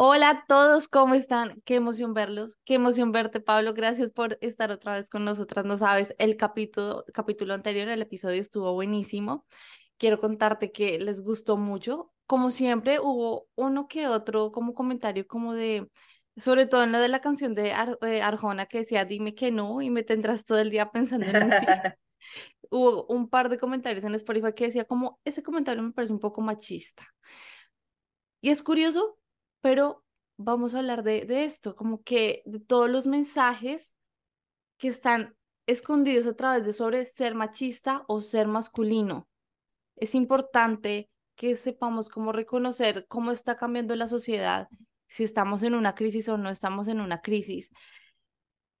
Hola a todos, ¿cómo están? Qué emoción verlos, qué emoción verte, Pablo. Gracias por estar otra vez con nosotras. No sabes, el capítulo, capítulo anterior, el episodio estuvo buenísimo. Quiero contarte que les gustó mucho. Como siempre, hubo uno que otro como comentario como de, sobre todo en lo de la canción de eh, Arjona que decía, dime que no y me tendrás todo el día pensando en sí. hubo un par de comentarios en Spotify que decía como, ese comentario me parece un poco machista. Y es curioso pero vamos a hablar de, de esto, como que de todos los mensajes que están escondidos a través de sobre ser machista o ser masculino. Es importante que sepamos cómo reconocer cómo está cambiando la sociedad, si estamos en una crisis o no estamos en una crisis.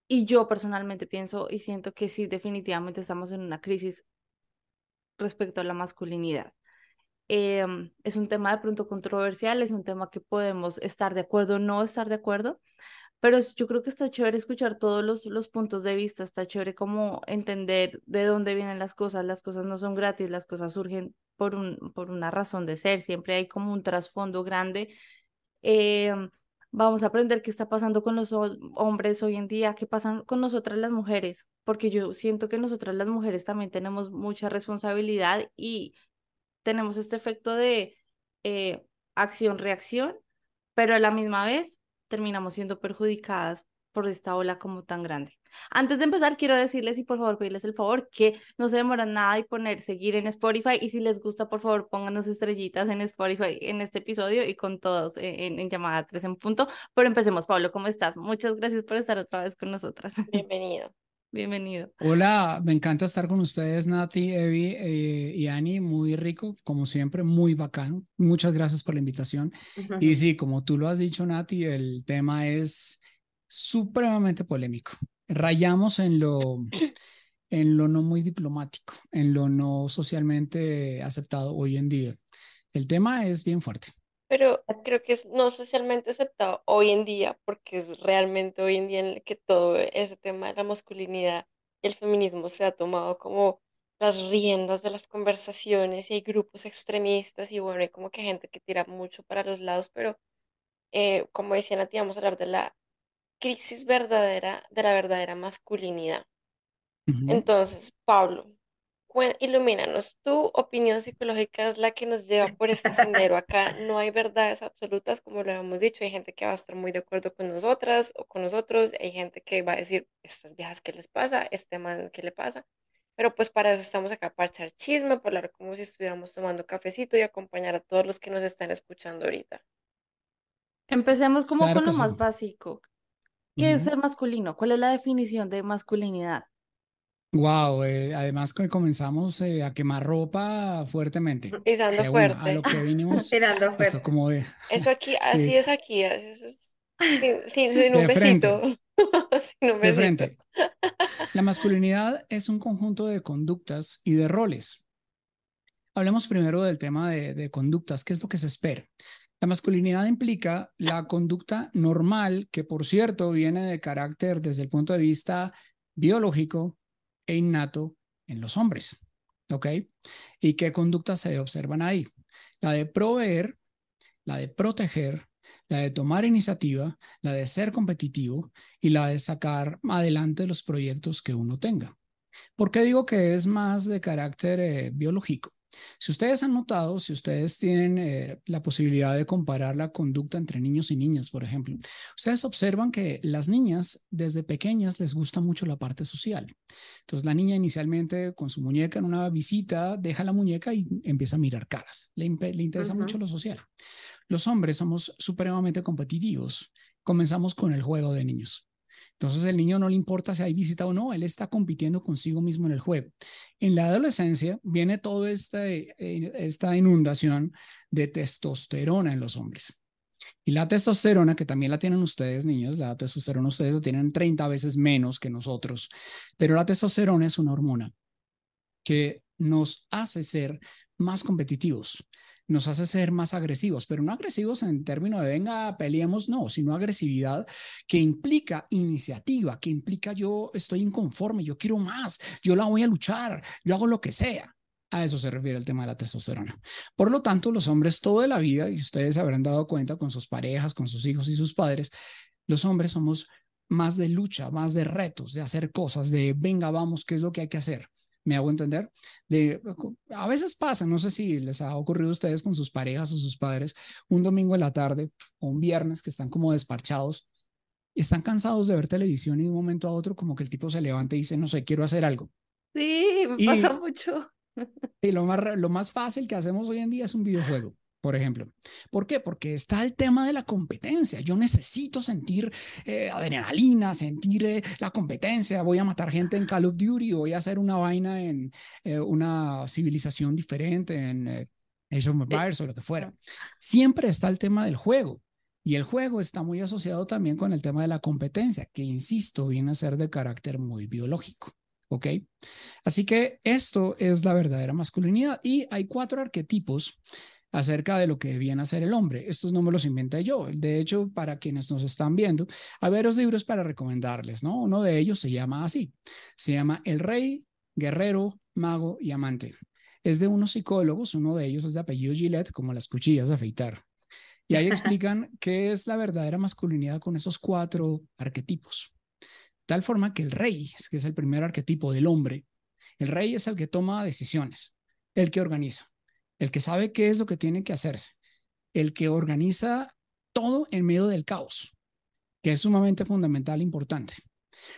Y yo personalmente pienso y siento que sí, definitivamente estamos en una crisis respecto a la masculinidad. Em, es un tema de pronto controversial, es un tema que podemos estar de acuerdo o no estar de acuerdo, pero yo creo que está chévere escuchar todos los, los puntos de vista, está chévere como entender de dónde vienen las cosas, las cosas no son gratis, las cosas surgen por, un, por una razón de ser, siempre hay como un trasfondo grande. Em, vamos a aprender qué está pasando con los hombres hoy en día, qué pasa con nosotras las mujeres, porque yo siento que nosotras las mujeres también tenemos mucha responsabilidad y tenemos este efecto de eh, acción-reacción, pero a la misma vez terminamos siendo perjudicadas por esta ola como tan grande. Antes de empezar, quiero decirles y por favor pedirles el favor que no se demoran nada y poner seguir en Spotify y si les gusta, por favor pónganos estrellitas en Spotify en este episodio y con todos en, en llamada 3 en punto. Pero empecemos, Pablo, ¿cómo estás? Muchas gracias por estar otra vez con nosotras. Bienvenido. Bienvenido. Hola, me encanta estar con ustedes, Nati, Evi eh, y Ani. Muy rico, como siempre, muy bacano. Muchas gracias por la invitación. Y sí, como tú lo has dicho, Nati, el tema es supremamente polémico. Rayamos en lo, en lo no muy diplomático, en lo no socialmente aceptado hoy en día. El tema es bien fuerte. Pero creo que es no socialmente aceptado hoy en día, porque es realmente hoy en día en el que todo ese tema de la masculinidad y el feminismo se ha tomado como las riendas de las conversaciones y hay grupos extremistas y bueno, hay como que gente que tira mucho para los lados, pero eh, como decía Nati, vamos a hablar de la crisis verdadera, de la verdadera masculinidad. Entonces, Pablo, ilumínanos, tu opinión psicológica es la que nos lleva por este sendero. Acá no hay verdades absolutas, como lo hemos dicho. Hay gente que va a estar muy de acuerdo con nosotras o con nosotros. Hay gente que va a decir, estas viejas, ¿qué les pasa? Este man, ¿qué le pasa? Pero pues para eso estamos acá, para echar chisme, para hablar como si estuviéramos tomando cafecito y acompañar a todos los que nos están escuchando ahorita. Empecemos como con lo más básico. ¿Qué es ser masculino? ¿Cuál es la definición de masculinidad? Wow, eh, además que comenzamos eh, a quemar ropa fuertemente. Pisando eh, fuerte. a lo que vinimos. Tirando fuerte. Eso, como eso aquí, así es aquí. Eso es, sin, sin, un besito. sin un besito. De frente. La masculinidad es un conjunto de conductas y de roles. Hablemos primero del tema de, de conductas. ¿Qué es lo que se espera? La masculinidad implica la conducta normal, que por cierto viene de carácter desde el punto de vista biológico, e innato en los hombres. ¿Ok? ¿Y qué conductas se observan ahí? La de proveer, la de proteger, la de tomar iniciativa, la de ser competitivo y la de sacar adelante los proyectos que uno tenga. ¿Por qué digo que es más de carácter eh, biológico? Si ustedes han notado, si ustedes tienen eh, la posibilidad de comparar la conducta entre niños y niñas, por ejemplo, ustedes observan que las niñas desde pequeñas les gusta mucho la parte social. Entonces la niña inicialmente con su muñeca en una visita deja la muñeca y empieza a mirar caras. Le, le interesa mucho lo social. Los hombres somos supremamente competitivos. Comenzamos con el juego de niños. Entonces el niño no le importa si hay visita o no, él está compitiendo consigo mismo en el juego. En la adolescencia viene toda esta, eh, esta inundación de testosterona en los hombres. Y la testosterona, que también la tienen ustedes, niños, la testosterona ustedes la tienen 30 veces menos que nosotros, pero la testosterona es una hormona que nos hace ser más competitivos, nos hace ser más agresivos, pero no agresivos en términos de venga, peleemos, no, sino agresividad que implica iniciativa, que implica yo estoy inconforme, yo quiero más, yo la voy a luchar, yo hago lo que sea. A eso se refiere el tema de la testosterona. Por lo tanto, los hombres toda la vida, y ustedes habrán dado cuenta con sus parejas, con sus hijos y sus padres, los hombres somos más de lucha, más de retos, de hacer cosas, de venga, vamos, ¿qué es lo que hay que hacer? ¿Me hago entender? De, a veces pasa, no sé si les ha ocurrido a ustedes con sus parejas o sus padres, un domingo en la tarde o un viernes que están como desparchados y están cansados de ver televisión y de un momento a otro como que el tipo se levanta y dice, no sé, quiero hacer algo. Sí, me pasa mucho. Y lo más, lo más fácil que hacemos hoy en día es un videojuego por ejemplo. ¿Por qué? Porque está el tema de la competencia. Yo necesito sentir eh, adrenalina, sentir eh, la competencia. Voy a matar gente en Call of Duty, voy a hacer una vaina en eh, una civilización diferente, en Age of Empires o lo que fuera. Siempre está el tema del juego. Y el juego está muy asociado también con el tema de la competencia, que, insisto, viene a ser de carácter muy biológico. ¿Ok? Así que esto es la verdadera masculinidad. Y hay cuatro arquetipos acerca de lo que a ser el hombre. Estos no me los inventé yo. De hecho, para quienes nos están viendo, hay varios libros para recomendarles, ¿no? Uno de ellos se llama así. Se llama El Rey, Guerrero, Mago y Amante. Es de unos psicólogos, uno de ellos es de apellido Gillette, como las cuchillas de afeitar. Y ahí explican qué es la verdadera masculinidad con esos cuatro arquetipos. Tal forma que el rey, que es el primer arquetipo del hombre, el rey es el que toma decisiones, el que organiza, el que sabe qué es lo que tiene que hacerse, el que organiza todo en medio del caos, que es sumamente fundamental e importante.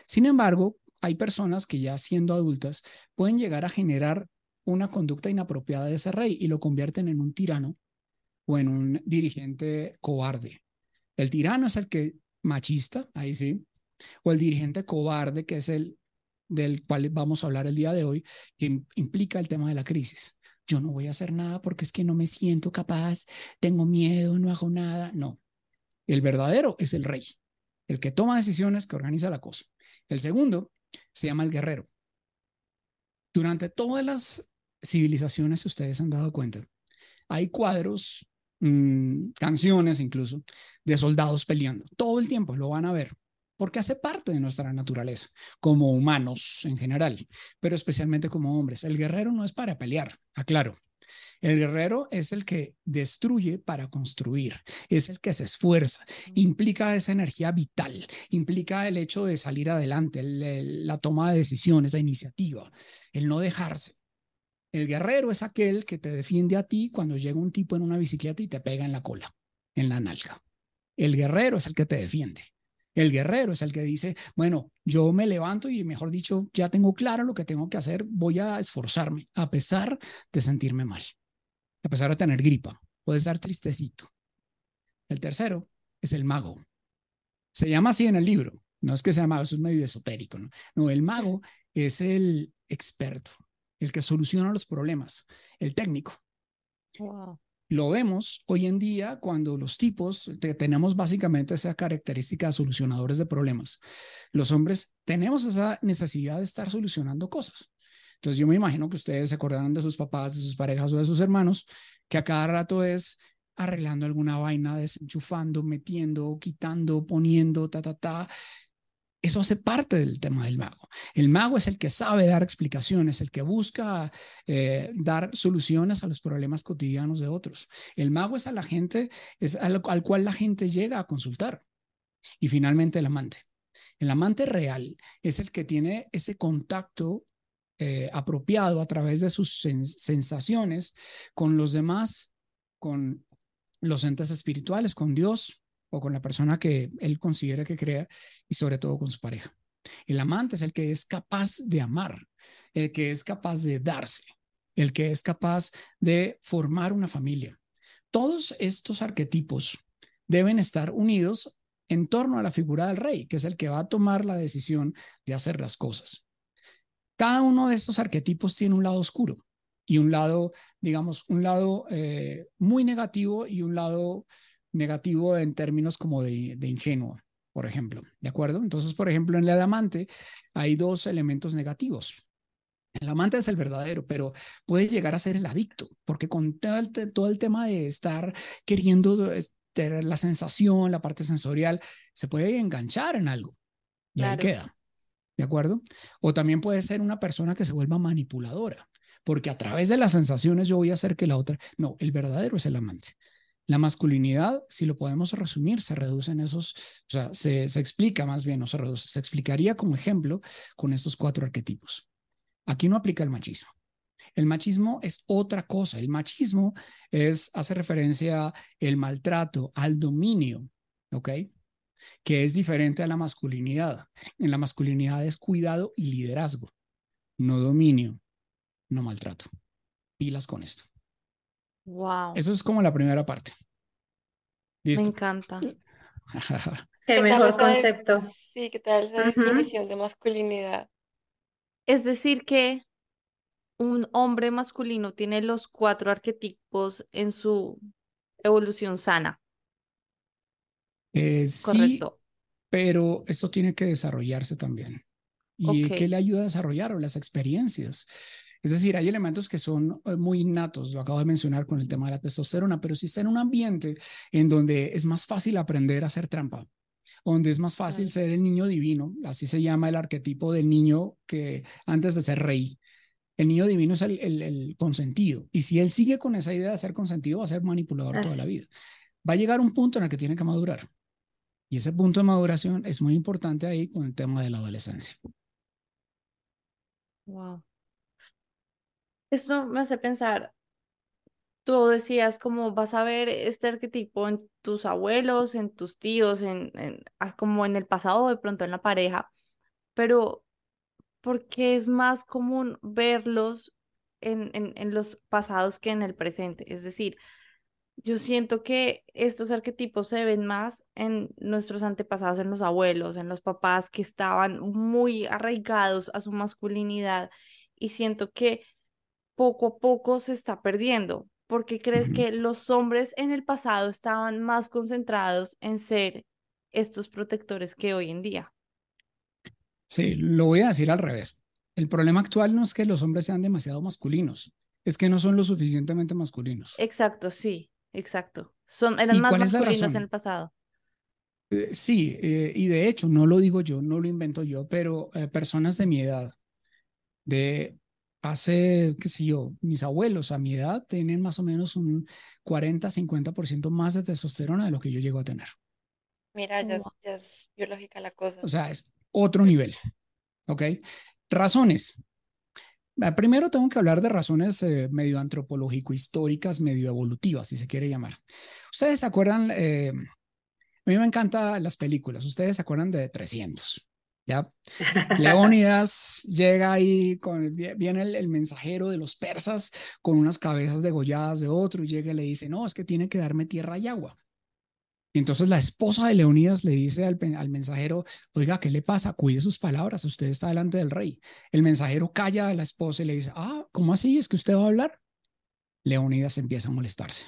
Sin embargo, hay personas que ya siendo adultas pueden llegar a generar una conducta inapropiada de ese rey y lo convierten en un tirano o en un dirigente cobarde. El tirano es el que machista, ahí sí, o el dirigente cobarde, que es el del cual vamos a hablar el día de hoy, que implica el tema de la crisis yo no voy a hacer nada porque es que no me siento capaz, tengo miedo, no hago nada. No, el verdadero es el rey, el que toma decisiones, que organiza la cosa. El segundo se llama el guerrero. Durante todas las civilizaciones, ustedes han dado cuenta, hay cuadros, mm, canciones incluso, de soldados peleando. Todo el tiempo lo van a ver porque hace parte de nuestra naturaleza, como humanos en general, pero especialmente como hombres. El guerrero no es para pelear, aclaro. El guerrero es el que destruye para construir, es el que se esfuerza, implica esa energía vital, implica el hecho de salir adelante, la toma de decisiones, la iniciativa, el no dejarse. El guerrero es aquel que te defiende a ti cuando llega un tipo en una bicicleta y te pega en la cola, en la nalga. El guerrero es el que te defiende. El guerrero es el que dice, bueno, yo me levanto y mejor dicho, ya tengo claro lo que tengo que hacer, voy a esforzarme a pesar de sentirme mal, a pesar de tener gripa, puede estar tristecito. El tercero es el mago. Se llama así en el libro, no es que sea mago, eso es medio esotérico, ¿no? No, el mago es el experto, el que soluciona los problemas, el técnico. Wow. Lo vemos hoy en día cuando los tipos tenemos básicamente esa característica de solucionadores de problemas. Los hombres tenemos esa necesidad de estar solucionando cosas. Entonces yo me imagino que ustedes se acordarán de sus papás, de sus parejas o de sus hermanos, que a cada rato es arreglando alguna vaina, desenchufando, metiendo, quitando, poniendo, ta, ta, ta. Eso hace parte del tema del mago. El mago es el que sabe dar explicaciones, el que busca eh, dar soluciones a los problemas cotidianos de otros. El mago es a la gente, es al, cual la gente llega a consultar. Y finalmente el amante. El amante real es el que tiene ese contacto eh, apropiado a través de sus sensaciones con los demás, con los entes espirituales, con Dios, o con la persona que él considera que crea y sobre todo con su pareja. El amante es el que es capaz de amar, el que es capaz de darse, el que es capaz de formar una familia. Todos estos arquetipos deben estar unidos en torno a la figura del rey, que es el que va a tomar la decisión de hacer las cosas. Cada uno de estos arquetipos tiene un lado oscuro y un lado, digamos, un lado eh, muy negativo y un lado negativo en términos como de, de ingenuo, por ejemplo, ¿de acuerdo? Entonces, por ejemplo, en el amante hay dos elementos negativos. El amante es el verdadero, pero puede llegar a ser el adicto, porque con todo el, todo el tema de estar queriendo tener la sensación, la parte sensorial, se puede enganchar en algo y ahí queda. ¿De acuerdo? O también puede ser una persona que se vuelva manipuladora, porque a través de las sensaciones yo voy a hacer que la otra... No, el verdadero es el amante. La masculinidad, si lo podemos resumir, se reduce en esos, o sea, se, se explica más bien, no se reduce, se explicaría como ejemplo con estos cuatro arquetipos. Aquí no aplica el machismo. El machismo es otra cosa. El machismo es, hace referencia al maltrato, al dominio, ¿ok? Que es diferente a la masculinidad. En la masculinidad es cuidado y liderazgo, no dominio, no maltrato. Pilas con esto. Wow. Eso es como la primera parte. Me encanta. Qué, mejor concepto. Sí, ¿qué tal esa definición de masculinidad? Es decir, que un hombre masculino tiene los cuatro arquetipos en su evolución sana. Eh, sí, pero esto tiene que desarrollarse también. ¿Y qué le ayuda a desarrollar? Las experiencias. Es decir, hay elementos que son eh, muy innatos, lo acabo de mencionar con el tema de la testosterona, pero si está en un ambiente en donde es más fácil aprender a hacer trampa, donde es más fácil ser el niño divino, así se llama el arquetipo del niño que antes de ser rey. El niño divino es el, consentido. Y si él sigue con esa idea de ser consentido, va a ser manipulador toda la vida. Va a llegar un punto en el que tiene que madurar. Y ese punto de maduración es muy importante ahí con el tema de la adolescencia. Wow. Esto me hace pensar, tú decías como vas a ver este arquetipo en tus abuelos, en tus tíos, en, ah, como en el pasado, de pronto en la pareja, pero porque es más común verlos en, en, en los pasados que en el presente. Es decir, yo siento que estos arquetipos se ven más en nuestros antepasados, en los abuelos, en los papás que estaban muy arraigados a su masculinidad y siento que poco a poco se está perdiendo. ¿Por qué crees que los hombres en el pasado estaban más concentrados en ser estos protectores que hoy en día? Sí, lo voy a decir al revés. El problema actual no es que los hombres sean demasiado masculinos, es que no son lo suficientemente masculinos. Exacto, sí, exacto. Son, eran más masculinos en el pasado. Eh, sí, eh, y de hecho, no lo digo yo, no lo invento yo, pero eh, personas de mi edad, de hace, qué sé yo, mis abuelos a mi edad tienen más o menos un 40-50% más de testosterona de lo que yo llego a tener. Mira, ya es, biológica la cosa. O sea, es otro nivel. ¿Ok? Razones. Ah, primero tengo que hablar de razones eh, medio antropológico-históricas, medio evolutivas, si se quiere llamar. Ustedes se acuerdan, eh, a mí me encantan las películas, ustedes se acuerdan de 300. ¿Ya? Leónidas llega ahí, con, viene el, mensajero de los persas con unas cabezas degolladas de otro y llega y le dice, no, es que tiene que darme tierra y agua. Y entonces la esposa de Leónidas le dice al, al, mensajero, oiga, ¿qué le pasa? Cuide sus palabras, usted está delante del rey. El mensajero calla a la esposa y le dice, ah, ¿cómo así? ¿Es que usted va a hablar? Leónidas empieza a molestarse.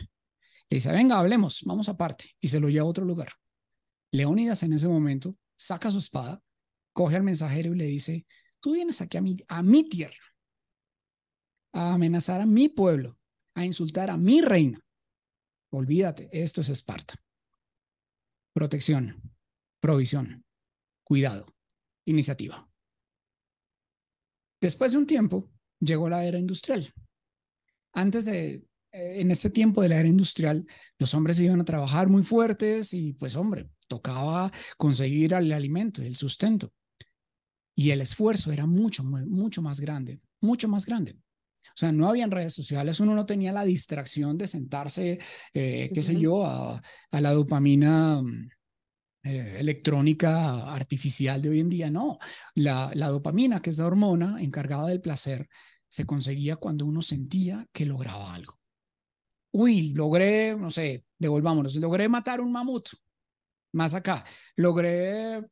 Le dice, venga, hablemos, vamos aparte. Y se lo lleva a otro lugar. Leónidas en ese momento saca su espada, coge al mensajero y le dice, tú vienes aquí a mi, a mi tierra, a amenazar a mi pueblo, a insultar a mi reina. Olvídate, esto es Esparta. Protección, provisión, cuidado, iniciativa. Después de un tiempo, llegó la era industrial. Antes de, eh, en ese tiempo de la era industrial, los hombres iban a trabajar muy fuertes y pues hombre, tocaba conseguir el alimento, el sustento. Y el esfuerzo era mucho, mucho más grande, mucho más grande. O sea, no habían redes sociales, uno no tenía la distracción de sentarse, eh, qué sé yo, a, la dopamina mm, eh, electrónica artificial de hoy en día. No, la, la dopamina, que es la hormona encargada del placer, se conseguía cuando uno sentía que lograba algo. Uy, logré, no sé, devolvámonos, logré matar un mamut. Más acá, logré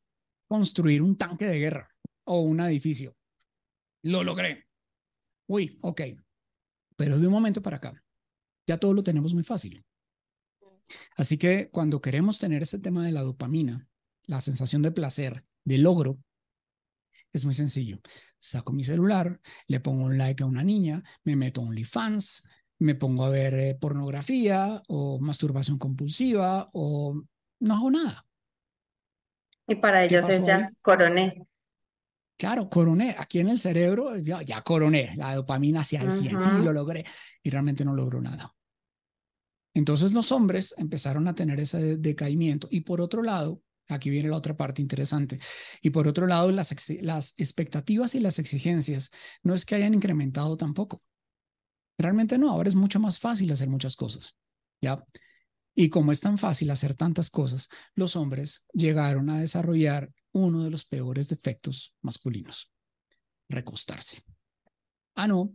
construir un tanque de guerra o un edificio. Lo logré. Uy, ok. Pero de un momento para acá, ya todo lo tenemos muy fácil. Así que cuando queremos tener ese tema de la dopamina, la sensación de placer, de logro, es muy sencillo. Saco mi celular, le pongo un like a una niña, me meto a OnlyFans, me pongo a ver eh, pornografía o masturbación compulsiva o no hago nada. Y para ellos es ya coroné. Claro, coroné. Aquí en el cerebro ya, ya coroné. La dopamina hacia el 100, sí, lo logré. Y realmente no logró nada. Entonces los hombres empezaron a tener ese decaimiento. Y por otro lado, aquí viene la otra parte interesante, y por otro lado, las, las expectativas y las exigencias no es que hayan incrementado tampoco. Realmente no, ahora es mucho más fácil hacer muchas cosas. ¿Ya? Y como es tan fácil hacer tantas cosas, los hombres llegaron a desarrollar uno de los peores defectos masculinos, recostarse. Ah, no,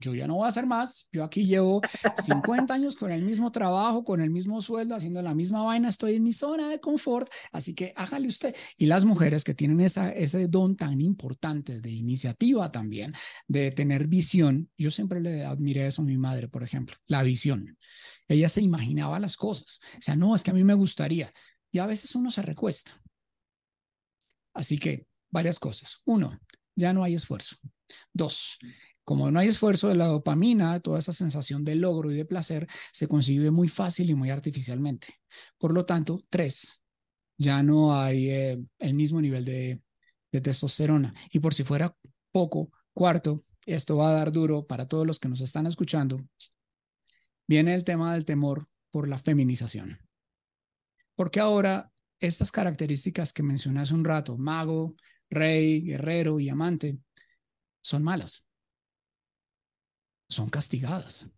yo ya no voy a hacer más, yo aquí llevo 50 años con el mismo trabajo, con el mismo sueldo, haciendo la misma vaina, estoy en mi zona de confort, así que hágale usted. Y las mujeres que tienen esa, ese don tan importante de iniciativa también, de tener visión, yo siempre le admiré eso a mi madre, por ejemplo, la visión. Ella se imaginaba las cosas, o sea, no, es que a mí me gustaría, y a veces uno se recuesta. Así que varias cosas. Uno, ya no hay esfuerzo. Dos, como no hay esfuerzo de la dopamina, toda esa sensación de logro y de placer se consigue muy fácil y muy artificialmente. Por lo tanto, tres, ya no hay eh, el mismo nivel de, de testosterona. Y por si fuera poco, cuarto, esto va a dar duro para todos los que nos están escuchando, viene el tema del temor por la feminización. Porque ahora estas características que mencioné hace un rato, mago, rey, guerrero y amante, son malas son castigadas.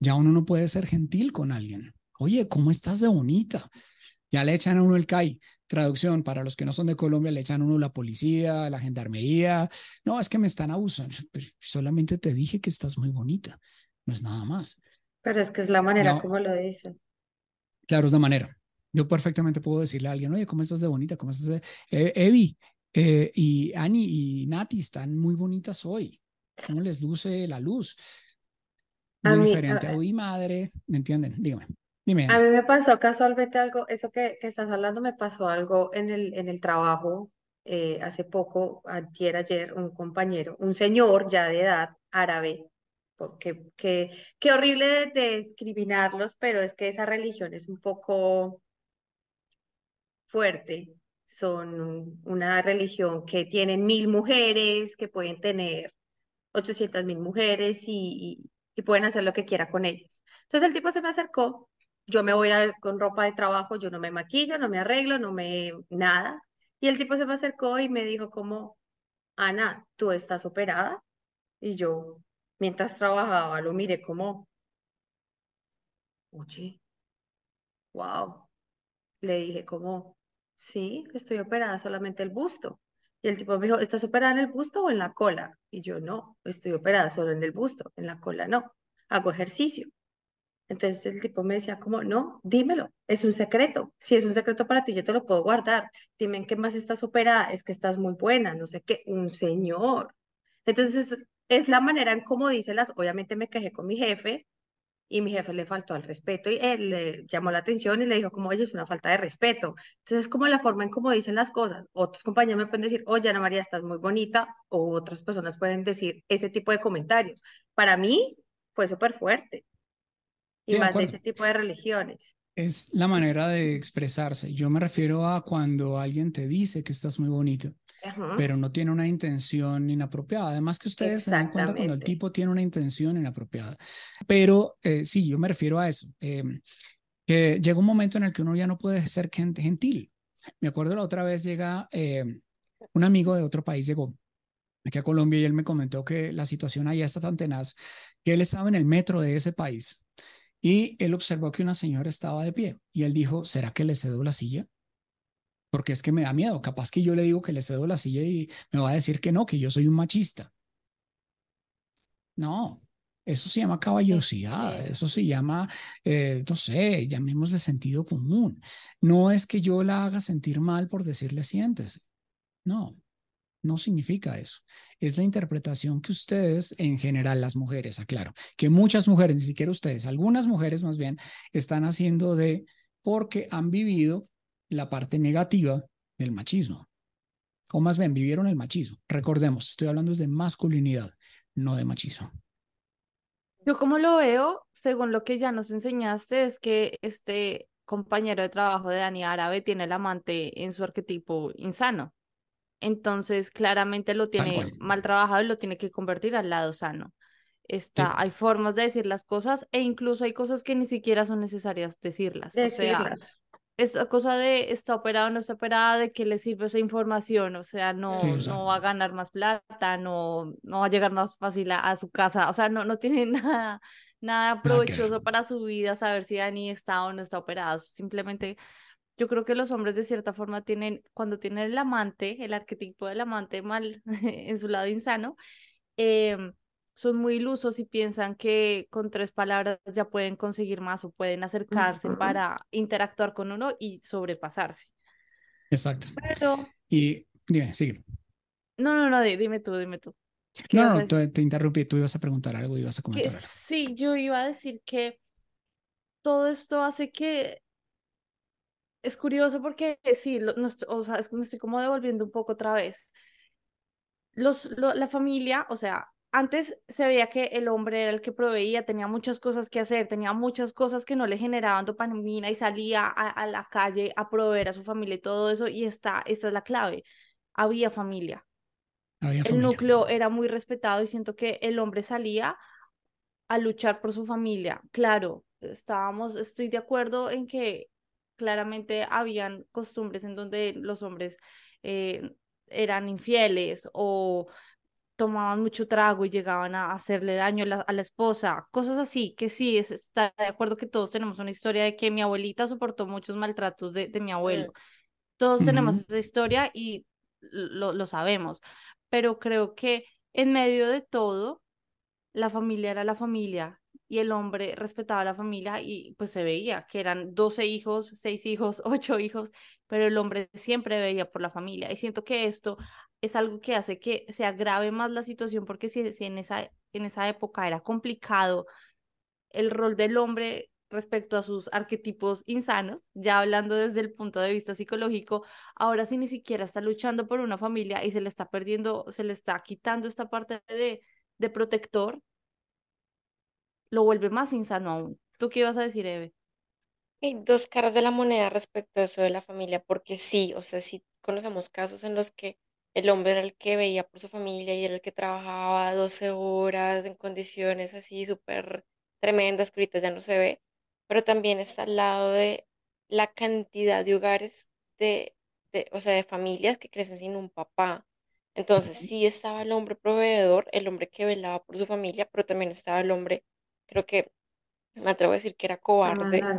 Ya uno no puede ser gentil con alguien. Oye, ¿cómo estás de bonita? Ya le echan a uno el CAI. Traducción, para los que no son de Colombia, le echan a uno la policía, la gendarmería. No, es que me están abusando. solamente te dije que estás muy bonita. No es nada más. Pero es que es la manera como lo dicen. Claro, es la manera. Yo perfectamente puedo decirle a alguien, oye, ¿cómo estás de bonita? ¿Cómo estás de... Eh, Evi eh, y Ani y Nati están muy bonitas hoy cómo les luce la luz. Muy diferente a, madre, ¿me entienden? Dígame. Dime. A mí me pasó casualmente algo, eso que, que estás hablando me pasó algo en el, en el trabajo eh, hace poco, ayer, ayer, un compañero, un señor ya de edad árabe, porque que, qué horrible de discriminarlos, pero es que esa religión es un poco fuerte. Son una religión que tienen mil mujeres, que pueden tener 800 mil mujeres y, pueden hacer lo que quiera con ellas. Entonces el tipo se me acercó, yo me voy a, con ropa de trabajo, yo no me maquillo, no me arreglo, no me nada. Y el tipo se me acercó y me dijo como, Ana, ¿tú estás operada? Y yo, mientras trabajaba, lo miré como, oye, wow. Le dije como, sí, estoy operada solamente el busto. Y el tipo me dijo, ¿estás operada en el busto o en la cola? Y yo, no, estoy operada solo en el busto, en la cola no, hago ejercicio. Entonces el tipo me decía como, no, dímelo, es un secreto. Si es un secreto para ti, yo te lo puedo guardar. Dime en qué más estás operada, es que estás muy buena, no sé qué, un señor. Entonces es la manera en cómo dice las, obviamente me quejé con mi jefe, y mi jefe le faltó al respeto y él le llamó la atención y le dijo como, oye, es una falta de respeto. Entonces es como la forma en cómo dicen las cosas. Otros compañeros me pueden decir, oye, Ana María, estás muy bonita, o otras personas pueden decir ese tipo de comentarios. Para mí fue súper fuerte. Y más de ese tipo de religiones. Es la manera de expresarse. Yo me refiero a cuando alguien te dice que estás muy bonita pero no tiene una intención inapropiada. Además que ustedes se dan cuenta cuando el tipo tiene una intención inapropiada. Pero eh, sí, yo me refiero a eso. Eh, llega un momento en el que uno ya no puede ser gentil. Me acuerdo la otra vez llega eh, un amigo de otro país, llegó aquí a Colombia y él me comentó que la situación allá está tan tenaz que él estaba en el metro de ese país y él observó que una señora estaba de pie y él dijo, ¿será que le cedo la silla? Porque es que me da miedo. Capaz que yo le digo que le cedo la silla y me va a decir que no, que yo soy un machista. No, eso se llama caballerosidad, eso se llama, eh, no sé, llamemos de sentido común. No es que yo la haga sentir mal por decirle siéntese. No, No significa eso. Es la interpretación que ustedes, en general, las mujeres, aclaro, que muchas mujeres, ni siquiera ustedes, algunas mujeres más bien, están haciendo de porque han vivido la parte negativa del machismo. O más bien, vivieron el machismo. Recordemos, estoy hablando de masculinidad, no de machismo. Yo como lo veo, según lo que ya nos enseñaste, es que este compañero de trabajo de Dani Árabe tiene el amante en su arquetipo insano. Entonces, claramente lo tiene mal trabajado y lo tiene que convertir al lado sano. Está, Hay formas de decir las cosas e incluso hay cosas que ni siquiera son necesarias decirlas. decirlas. O sea, esta cosa de está operado o no está operada, de que le sirve esa información, o sea, no, no va a ganar más plata, no, no va a llegar más fácil a, su casa, o sea, no, no tiene nada, nada provechoso para su vida saber si Dani está o no está operado, simplemente yo creo que los hombres de cierta forma tienen, cuando tienen el amante, el arquetipo del amante mal en su lado insano, eh, son muy ilusos y piensan que con tres palabras ya pueden conseguir más o pueden acercarse para interactuar con uno y sobrepasarse. Exacto. Y dime, sigue. No, no, no, dime tú, dime tú. No, no, te, interrumpí, tú ibas a preguntar algo, ibas a comentar algo. Sí, yo iba a decir que todo esto hace que es curioso porque sí, o sea, es que me estoy como devolviendo un poco otra vez. Los, la familia, o sea, antes se veía que el hombre era el que proveía, tenía muchas cosas que hacer, tenía muchas cosas que no le generaban dopamina y salía a, la calle a proveer a su familia y todo eso, y esta, esta es la clave, había familia. el núcleo era muy respetado y siento que el hombre salía a luchar por su familia. Claro, estábamos, estoy de acuerdo en que claramente habían costumbres en donde los hombres eh, eran infieles o tomaban mucho trago y llegaban a hacerle daño a la, esposa, cosas así, que sí, es, está de acuerdo que todos tenemos una historia de que mi abuelita soportó muchos maltratos de, de mi abuelo. Todos tenemos esa historia y lo, lo sabemos, pero creo que en medio de todo, la familia era la familia y el hombre respetaba a la familia y pues se veía que eran 12 hijos, 6 hijos, 8 hijos, pero el hombre siempre veía por la familia. Y siento que esto es algo que hace que se agrave más la situación porque si, si en, esa, en esa época era complicado el rol del hombre respecto a sus arquetipos insanos, ya hablando desde el punto de vista psicológico, ahora sí ni siquiera está luchando por una familia y se le está perdiendo, se le está quitando esta parte de, de protector, lo vuelve más insano aún. ¿Tú qué ibas a decir, Eve? Hay dos caras de la moneda respecto a eso de la familia, porque sí, o sea, sí conocemos casos en los que el hombre era el que veía por su familia y era el que trabajaba 12 horas en condiciones así súper tremendas que ahorita ya no se ve, pero también está al lado de la cantidad de hogares de, de, o sea, de familias que crecen sin un papá. Entonces, sí estaba el hombre proveedor, el hombre que velaba por su familia, pero también estaba el hombre, creo que me atrevo a decir que era cobarde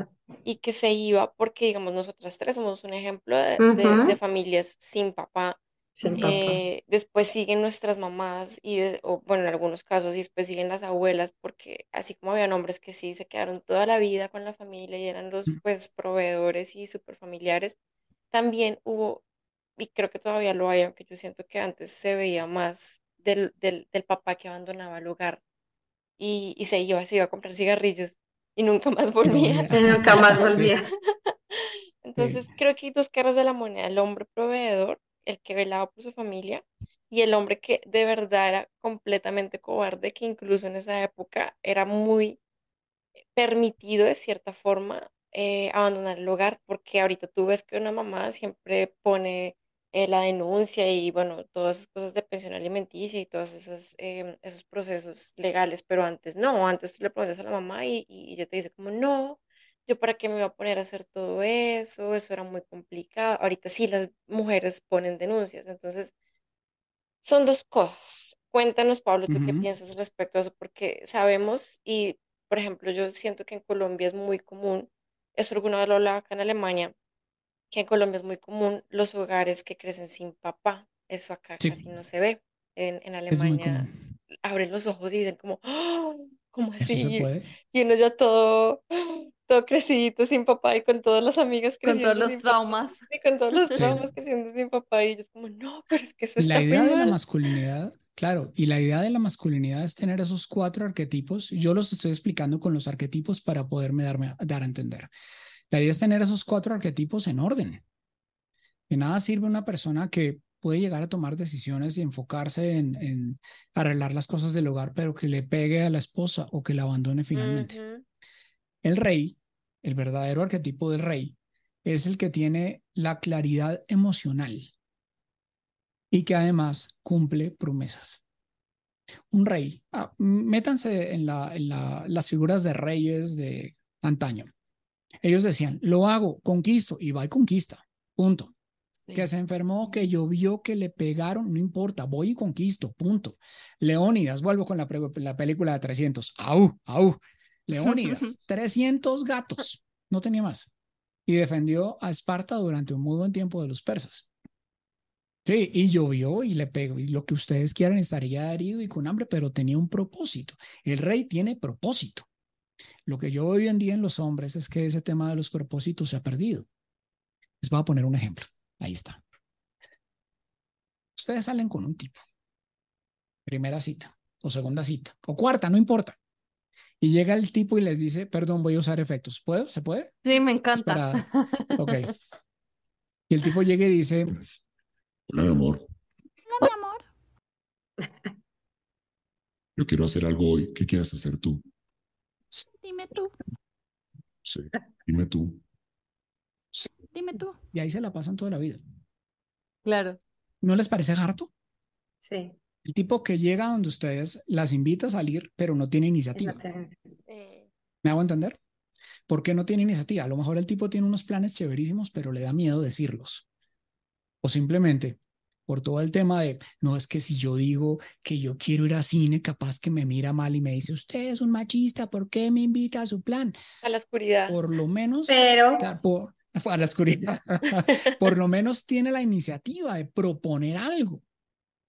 y que se iba porque, digamos, nosotras tres somos un ejemplo de, de familias sin papá eh, después siguen nuestras mamás y, o, bueno, en algunos casos, y después siguen las abuelas, porque así como había hombres que sí se quedaron toda la vida con la familia y eran los mm. pues proveedores y super familiares, también hubo, y creo que todavía lo hay, aunque yo siento que antes se veía más del, del, del papá que abandonaba el hogar y, y se iba, se iba a comprar cigarrillos y nunca más volvía. Y nunca más volvía. Entonces, creo que hay dos caras de la moneda, el hombre proveedor el que velaba por su familia y el hombre que de verdad era completamente cobarde, que incluso en esa época era muy permitido de cierta forma eh, abandonar el hogar, porque ahorita tú ves que una mamá siempre pone eh, la denuncia y bueno, todas esas cosas de pensión alimenticia y todos esos, em, esos procesos legales, pero antes no, antes tú le preguntas a la mamá y, y ella te dice como no, yo para qué me iba a poner a hacer todo eso, eso era muy complicado. Ahorita sí las mujeres ponen denuncias, entonces son dos cosas. Cuéntanos, Pablo, tú qué piensas respecto a eso, porque sabemos y, por ejemplo, yo siento que en Colombia es muy común, eso alguna vez lo hablaba acá en Alemania, que en Colombia es muy común los hogares que crecen sin papá. Eso acá casi no se ve. En, en Alemania abren los ojos y dicen como, ¡Ah! ¿cómo así? Y uno ya todo, todo crecidito sin papá y con todas las amigas Con creciendo todos los sin papá. traumas. Y con todos los Sí. traumas creciendo sin papá. Y ellos como, no, pero es que eso está la muy idea de la masculinidad, claro, y la idea de la masculinidad es tener esos cuatro arquetipos. Yo los estoy explicando con los arquetipos para poderme darme, dar a entender. La idea es tener esos cuatro arquetipos en orden. De nada sirve una persona que puede llegar a tomar decisiones y enfocarse en, en arreglar las cosas del hogar, pero que le pegue a la esposa o que la abandone finalmente. Ujú. El rey, el verdadero arquetipo del rey, es el que tiene la claridad emocional y que además cumple promesas. Un rey, ah, métanse en, la, en la- las figuras de reyes de antaño. Ellos decían, lo hago, conquisto, y va y conquista, punto. Sí. Que se enfermó, que llovió, que le pegaron, no importa, voy y conquisto, punto. Leónidas, vuelvo con la, la película de 300, au, au. Leónidas, 300 gatos, no tenía más. Y defendió a Esparta durante un muy buen tiempo de los persas. Sí, y llovió y le pegó, y lo que ustedes quieran estaría herido y con hambre, pero tenía un propósito. El rey tiene propósito. Lo que yo hoy en día en los hombres es que ese tema de los propósitos se ha perdido. Les voy a poner un ejemplo. Ahí está. Ustedes salen con un tipo. Primera cita, o segunda cita, o cuarta, no importa. Y llega el tipo y les dice, perdón, voy a usar efectos. ¿Puedo? ¿Se puede? Sí, me encanta. Para... Ok. Y el tipo llega y dice, Hola, mi amor. No, mi amor. Yo quiero hacer algo hoy. ¿Qué quieres hacer tú? Dime tú, Sí. Dime tú. dime tú. y ahí se la pasan toda la vida. Claro. ¿No les parece harto? Sí. El tipo que llega donde ustedes las invita a salir, pero no tiene iniciativa. ¿Me hago entender? ¿Por qué no tiene iniciativa? A lo mejor el tipo tiene unos planes chéverísimos, pero le da miedo decirlos. O simplemente por todo el tema de, no es que si yo digo que yo quiero ir a cine, capaz que me mira mal y me dice, usted es un machista, ¿por qué me invita a su plan? a la oscuridad. Por lo menos, Pero, claro, por, a la oscuridad, por lo menos tiene la iniciativa de proponer algo,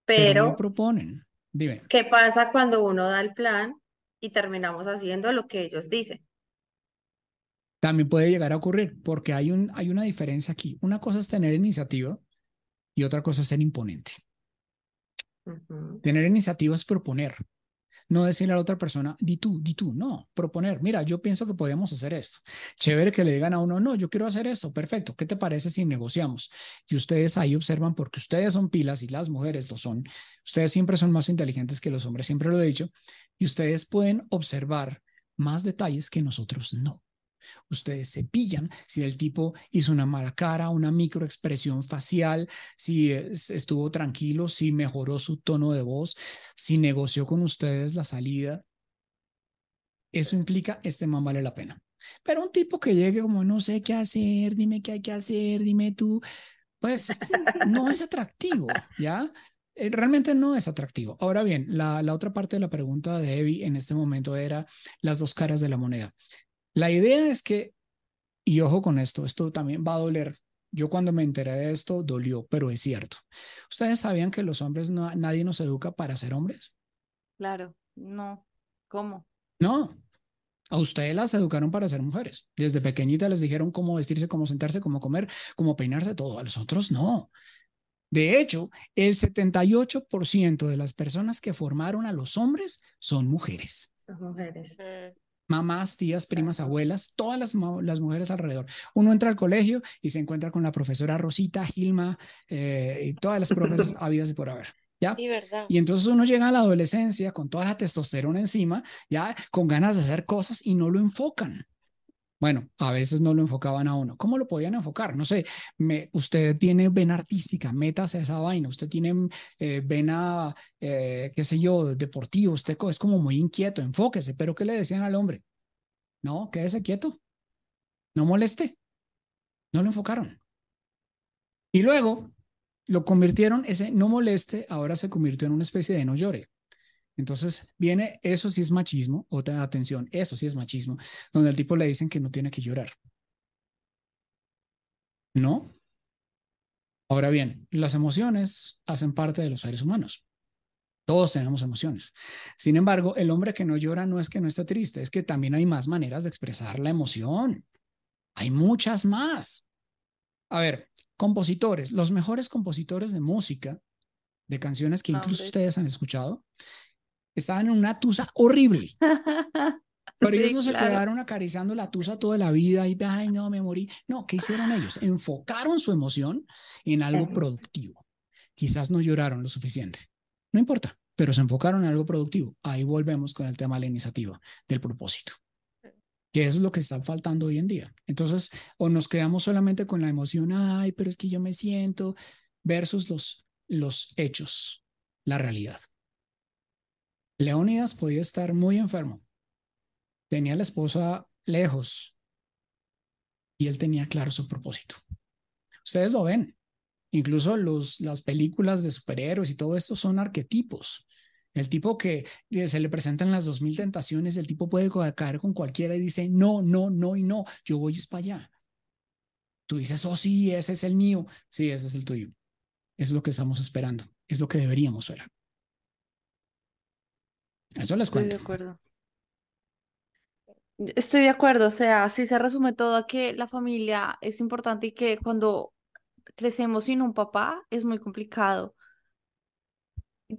pero no proponen. Dime. ¿qué pasa cuando uno da el plan y terminamos haciendo lo que ellos dicen? También puede llegar a ocurrir, porque hay, un, hay una diferencia aquí. Una cosa es tener iniciativa y otra cosa es ser imponente. Tener iniciativa es proponer, no decirle a la otra persona, di tú, di tú, no, proponer, mira, yo pienso que podemos hacer esto. Chévere que le digan a uno, no, yo quiero hacer esto, perfecto, ¿qué te parece si negociamos? Y ustedes ahí observan, porque ustedes son pilas y las mujeres lo son, ustedes siempre son más inteligentes que los hombres, siempre lo he dicho, y ustedes pueden observar más detalles que nosotros no. Ustedes se pillan si el tipo hizo una mala cara, una microexpresión facial, si eh, estuvo tranquilo, si mejoró su tono de voz, si negoció con ustedes la salida. Eso implica, este man vale la pena. Pero un tipo que llegue como no sé qué hacer, dime qué hay que hacer, dime tú, pues no es atractivo, ¿ya? Eh, Realmente no es atractivo. Ahora bien, la, la otra parte de la pregunta de Evi en este momento era las dos caras de la moneda. La idea es que, y ojo con esto, esto también va a doler. Yo cuando me enteré de esto dolió, pero es cierto. ¿Ustedes sabían que los hombres, no, nadie nos educa para ser hombres? Claro. No. ¿Cómo? No. A ustedes las educaron para ser mujeres. Desde pequeñitas les dijeron cómo vestirse, cómo sentarse, cómo comer, cómo peinarse, todo. A los otros no. De hecho, el 78% de las personas que formaron a los hombres son mujeres. Son mujeres. Mamás, tías, primas, abuelas, todas las, las mujeres alrededor. Uno entra al colegio y se encuentra con la profesora Rosita, Gilma, eh, y todas las profes habidas y por haber. ¿Ya? Sí. Y entonces uno llega a la adolescencia con toda la testosterona encima, ya con ganas de hacer cosas y no lo enfocan. Bueno, a veces no lo enfocaban a uno. ¿Cómo lo podían enfocar? No sé, me, usted tiene vena artística, métase a esa vaina. Usted tiene eh, vena, eh, qué sé yo, deportivo. Usted es como muy inquieto, enfóquese. Pero ¿qué le decían al hombre? No, quédese quieto. No moleste. No lo enfocaron. Y luego lo convirtieron, ese no moleste, ahora se convirtió en una especie de no llore. Entonces viene, eso sí es machismo, otra atención, eso sí es machismo, donde al tipo le dicen que no tiene que llorar. ¿No? Ahora bien, las emociones hacen parte de los seres humanos. Todos tenemos emociones. Sin embargo, el hombre que no llora no es que no esté triste, es que también hay más maneras de expresar la emoción. Hay muchas más. A ver, compositores, los mejores compositores de música, de canciones que incluso ustedes han escuchado, estaban en una tusa horrible. Pero ellos no se quedaron acariciando la tusa toda la vida y, ay, no, me morí. No, ¿qué hicieron ellos? Enfocaron su emoción en algo productivo. Quizás no lloraron lo suficiente, no importa, pero se enfocaron en algo productivo. Ahí volvemos con el tema de la iniciativa, del propósito, que es lo que está faltando hoy en día. Entonces, o nos quedamos solamente con la emoción, ay, pero es que yo me siento, versus los, los hechos, la realidad. Leónidas podía estar muy enfermo. Tenía la esposa lejos y él tenía claro su propósito. Ustedes lo ven. Incluso las películas de superhéroes y todo esto son arquetipos. El tipo que eh, se le presentan las dos mil tentaciones, el tipo puede caer con cualquiera y dice, no, no, no y no, yo voy para allá. Tú dices, oh sí, ese es el mío. Sí, ese es el tuyo. Es lo que estamos esperando. Es lo que deberíamos ser. Estoy de acuerdo. Estoy de acuerdo, o sea, así se resume todo a que la familia es importante y que cuando crecemos sin un papá es muy complicado.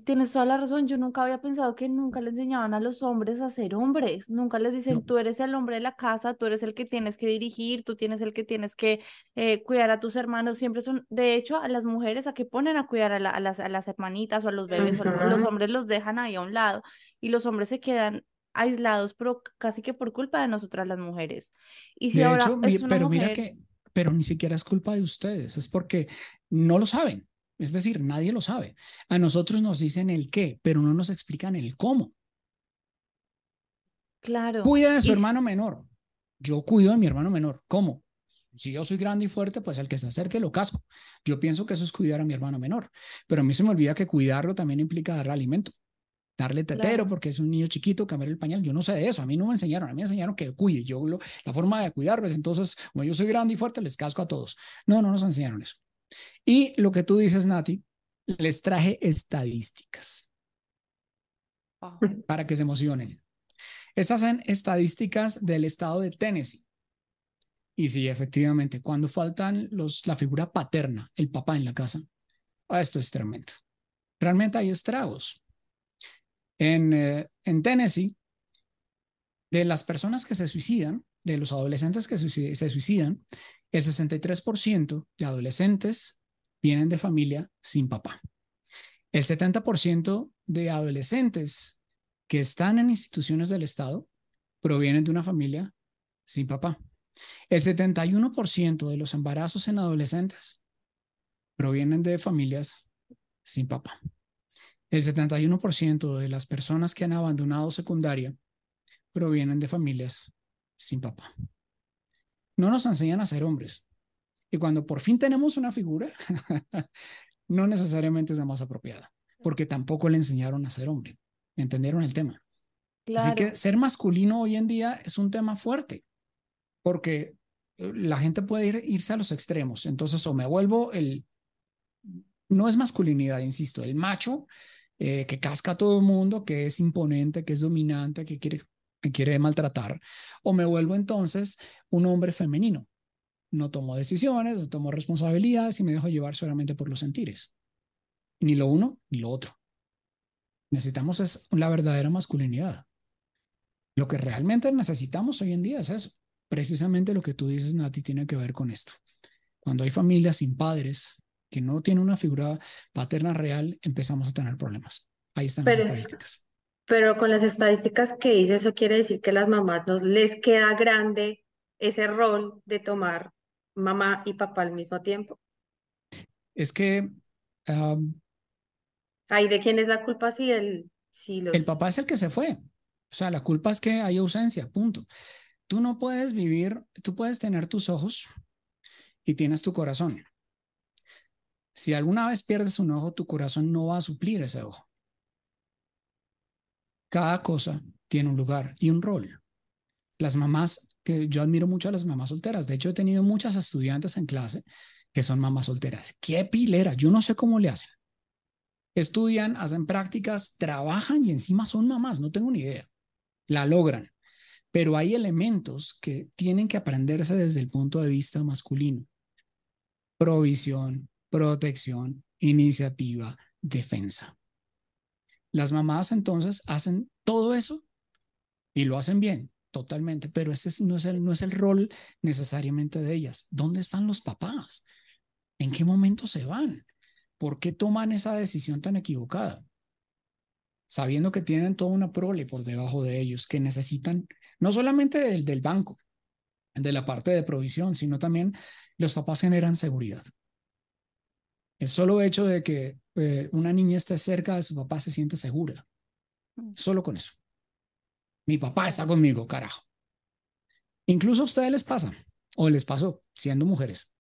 Tienes toda la razón, yo nunca había pensado que nunca le enseñaban a los hombres a ser hombres, nunca les dicen, tú eres el hombre de la casa, tú eres el que tienes que dirigir, tú tienes el que tienes que eh, cuidar a tus hermanos, siempre son, de hecho, a las mujeres a que ponen a cuidar a, las, a las hermanitas o a los bebés, o los hombres los dejan ahí a un lado y los hombres se quedan aislados, pero casi que por culpa de nosotras las mujeres. Y si ahora es una pero mujer... mira que pero ni siquiera es culpa de ustedes, es porque no lo saben. Es decir, nadie lo sabe. A nosotros nos dicen el qué, pero no nos explican el cómo. Claro. Cuida de su hermano menor. Yo cuido de mi hermano menor. ¿Cómo? Si yo soy grande y fuerte, pues el que se acerque lo casco. Yo pienso que eso es cuidar a mi hermano menor. Pero a mí se me olvida que cuidarlo también implica darle alimento darle tetero porque es un niño chiquito, cambiar el pañal. Yo no sé de eso, a mí no me enseñaron, a mí me enseñaron que cuide. Yo lo, la forma de cuidar, pues entonces, como yo soy grande y fuerte, les casco a todos. No, no nos enseñaron eso. Y lo que tú dices, Nati, les traje estadísticas para que se emocionen. Estas son estadísticas del estado de Tennessee. Y sí, efectivamente, cuando faltan los, la figura paterna, el papá en la casa, ah, esto es tremendo. Realmente hay estragos. Eh, en, Tennessee, de las personas que se suicidan, de los adolescentes que se suicidan, el 63% de adolescentes vienen de familia sin papá. El 70% de adolescentes que están en instituciones del Estado provienen de una familia sin papá. El 71% de los embarazos en adolescentes provienen de familias sin papá. El 71% de las personas que han abandonado secundaria provienen de familias sin papá. No nos enseñan a ser hombres. Y cuando por fin tenemos una figura, no necesariamente es la más apropiada, porque tampoco le enseñaron a ser hombre. ¿Entendieron el tema? Así que ser masculino hoy en día es un tema fuerte, porque eh, la gente puede irse a los extremos. Entonces, o me vuelvo el, no es masculinidad, insisto, el macho eh, que casca a todo el mundo, que es imponente, que es dominante, que quiere, que quiere maltratar, o me vuelvo entonces un hombre femenino. No tomo decisiones, no tomo responsabilidades y me dejo llevar solamente por los sentires. Ni lo uno ni lo otro. Necesitamos es la verdadera masculinidad. Lo que realmente necesitamos hoy en día es eso. Precisamente lo que tú dices, Nati, tiene que ver con esto. Cuando hay familias sin padres, que no tiene una figura paterna real, empezamos a tener problemas. Ahí están las estadísticas. Pero con las estadísticas que dice, eso quiere decir que las mamás nos les queda grande ese rol de tomar mamá y papá al mismo tiempo. Es que... ¿Hay de quién es la culpa si el... Si los... El papá es el que se fue. O sea, la culpa es que hay ausencia, punto. Tú no puedes vivir, tú puedes tener tus ojos y tienes tu corazón. Si alguna vez pierdes un ojo, tu corazón no va a suplir ese ojo. Cada cosa tiene un lugar y un rol. Las mamás, que yo admiro mucho a las mamás solteras. De hecho, he tenido muchas estudiantes en clase que son mamás solteras. ¡Qué pilera! Yo no sé cómo le hacen. Estudian, hacen prácticas, trabajan y encima son mamás, no tengo ni idea. La logran. Pero hay elementos que tienen que aprenderse desde el punto de vista masculino. Provisión, protección, iniciativa, defensa. Las mamás entonces hacen todo eso y lo hacen bien, totalmente, pero ese no es el, no es el rol necesariamente de ellas. ¿Dónde están los papás? ¿En qué momento se van? ¿Por qué toman esa decisión tan equivocada? Sabiendo que tienen toda una prole por debajo de ellos, que necesitan no solamente del, del banco, de la parte de provisión, sino también los papás generan seguridad. El solo hecho de que eh, una niña esté cerca de su papá se siente segura. Mm. Solo con eso. Mi papá está conmigo, carajo. Incluso a ustedes les pasa, o les pasó, siendo mujeres.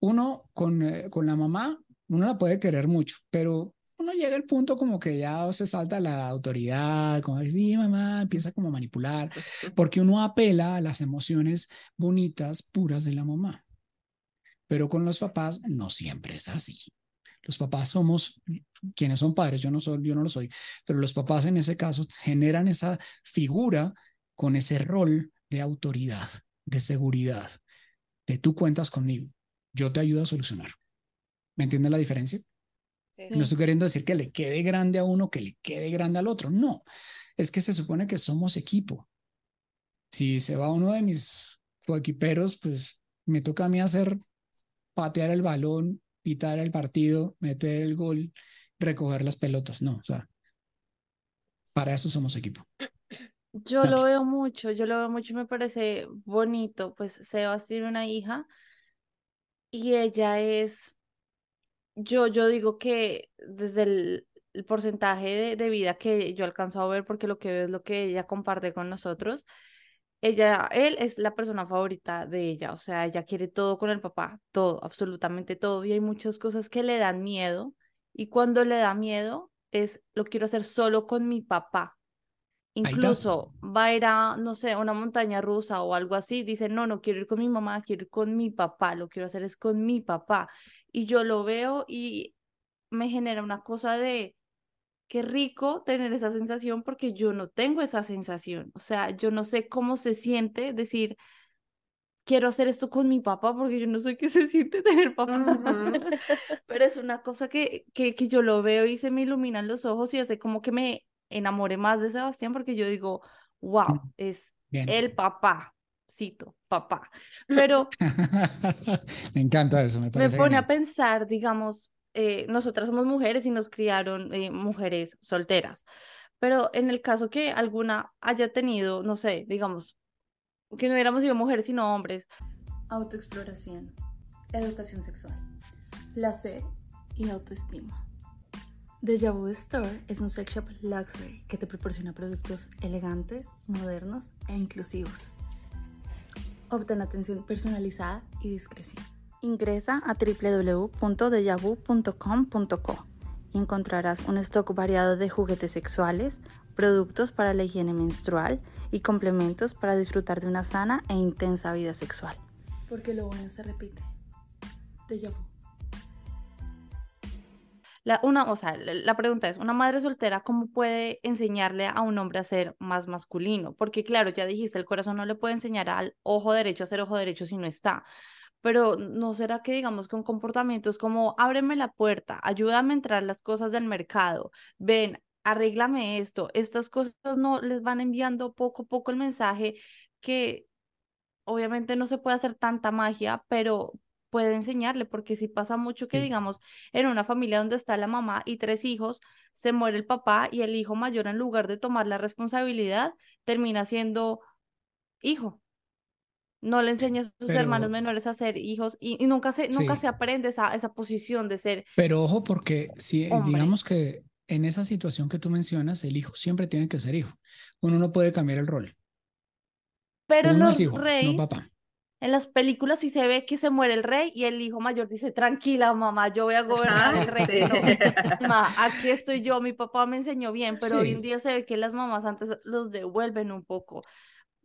Uno con, eh, con la mamá, uno la puede querer mucho, pero uno llega al punto como que ya se salta la autoridad, como decir, sí, mamá, empieza como a manipular, porque uno apela a las emociones bonitas, puras de la mamá. Pero con los papás no siempre es así. Los papás somos quienes son padres, yo no soy, yo no lo soy, pero los papás en ese caso generan esa figura con ese rol de autoridad, de seguridad, de tú cuentas conmigo, yo te ayudo a solucionar. ¿Me entiendes la diferencia? Sí. No estoy queriendo decir que le quede grande a uno, que le quede grande al otro. No, es que se supone que somos equipo. Si se va uno de mis coequiperos, pues me toca a mí hacer patear el balón, pitar el partido, meter el gol, recoger las pelotas. No, o sea, para eso somos equipo. Yo lo veo mucho, yo lo veo mucho y me parece bonito. Pues Sebas tiene una hija y ella es, yo, yo digo que desde el, el porcentaje de, de vida que yo alcanzo a ver, porque lo que veo es lo que ella comparte con nosotros, ella, él es la persona favorita de ella, o sea, ella quiere todo con el papá, todo, absolutamente todo, y hay muchas cosas que le dan miedo, y cuando le da miedo es, lo quiero hacer solo con mi papá. Incluso va a ir a, no sé, a una montaña rusa o algo así, dice, no, no quiero ir con mi mamá, quiero ir con mi papá, lo quiero hacer es con mi papá. Y yo lo veo y me genera una cosa de, qué rico tener esa sensación porque yo no tengo esa sensación. O sea, yo no sé cómo se siente decir, quiero hacer esto con mi papá porque yo no sé qué se siente tener papá. Pero es una cosa que, que, que yo lo veo y se me iluminan los ojos y hace como que me enamore más de Sebastián porque yo digo, wow, Mm, es Bien. el papá, cito, papá. Pero me encanta eso, me me parece pone a pensar, digamos, eh, nosotras somos mujeres y nos criaron eh, mujeres solteras, pero en el caso que alguna haya tenido, no sé, digamos, que no hubiéramos sido mujeres sino hombres, autoexploración, educación sexual, placer y autoestima. Deja Vu Store es un sex shop luxury que te proporciona productos elegantes, modernos e inclusivos. Obtén atención personalizada y discreción. Ingresa a www.dejavu.com.co y encontrarás un stock variado de juguetes sexuales, productos para la higiene menstrual y complementos para disfrutar de una sana e intensa vida sexual. Porque lo bueno se repite. Deja Vu. La, una, o sea, la pregunta es, ¿una madre soltera cómo puede enseñarle a un hombre a ser más masculino? Porque claro, ya dijiste, el corazón no le puede enseñar al ojo derecho a ser ojo derecho si no está. Pero ¿no será que digamos con comportamientos como ábreme la puerta, ayúdame a entrar las cosas del mercado, ven, arréglame esto, estas cosas no les van enviando poco a poco el mensaje que obviamente no se puede hacer tanta magia, pero puede enseñarle, porque si pasa mucho que, Sí. digamos, en una familia donde está la mamá y tres hijos, se muere el papá y el hijo mayor, en lugar de tomar la responsabilidad, termina siendo hijo. No le enseña a sus hermanos menores a ser hijos y, y nunca se, nunca sí, se aprende esa, esa posición de ser pero ojo porque si eh, hombre. digamos que en esa situación que tú mencionas, el hijo siempre tiene que ser hijo. Uno no puede cambiar el rol. Pero Uno los es hijo, no reyes, papá. en las películas sí se ve que se muere el rey y el hijo mayor dice, tranquila mamá, yo voy a gobernar el sí. reino. Mamá, aquí estoy yo, mi papá me enseñó bien, pero hoy en Sí, día se ve que las mamás antes los devuelven un poco.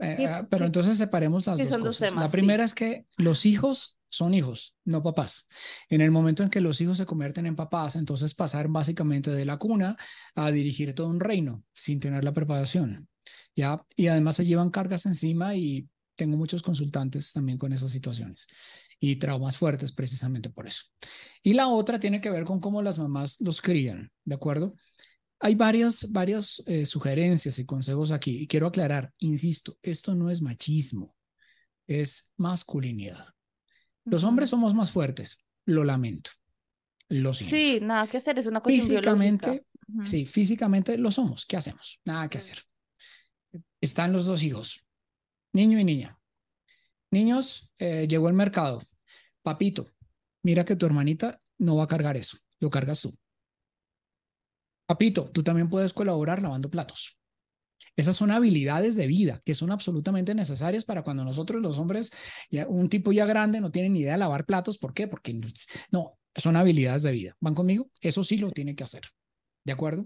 Eh, ¿Qué, ah, pero entonces separemos las qué dos son dos cosas. La temas? Sí. primera es que los hijos son hijos, no papás. En el momento en que los hijos se convierten en papás, entonces pasar básicamente de la cuna a dirigir todo un reino sin tener la preparación. ¿ya? Y además se llevan cargas encima y tengo muchos consultantes también con esas situaciones y traumas fuertes precisamente por eso. Y la otra tiene que ver con cómo las mamás los crían, ¿de acuerdo? Hay varias, varias eh, sugerencias y consejos aquí y quiero aclarar, insisto, esto no es machismo, es masculinidad. Los hombres somos más fuertes, lo lamento. Lo siento. Sí, nada que hacer, es una cuestión físicamente, sí, físicamente lo somos. ¿Qué hacemos? Nada que hacer. Están los dos hijos, niño y niña. Niños, eh, llegó el mercado. Papito, mira que tu hermanita no va a cargar eso, lo cargas tú. Papito, tú también puedes colaborar lavando platos. Esas son habilidades de vida que son absolutamente necesarias para cuando nosotros los hombres, ya, un tipo ya grande no tiene ni idea de lavar platos. ¿Por qué? Porque no, son habilidades de vida. ¿Van conmigo? Eso sí lo tiene que hacer. ¿De acuerdo?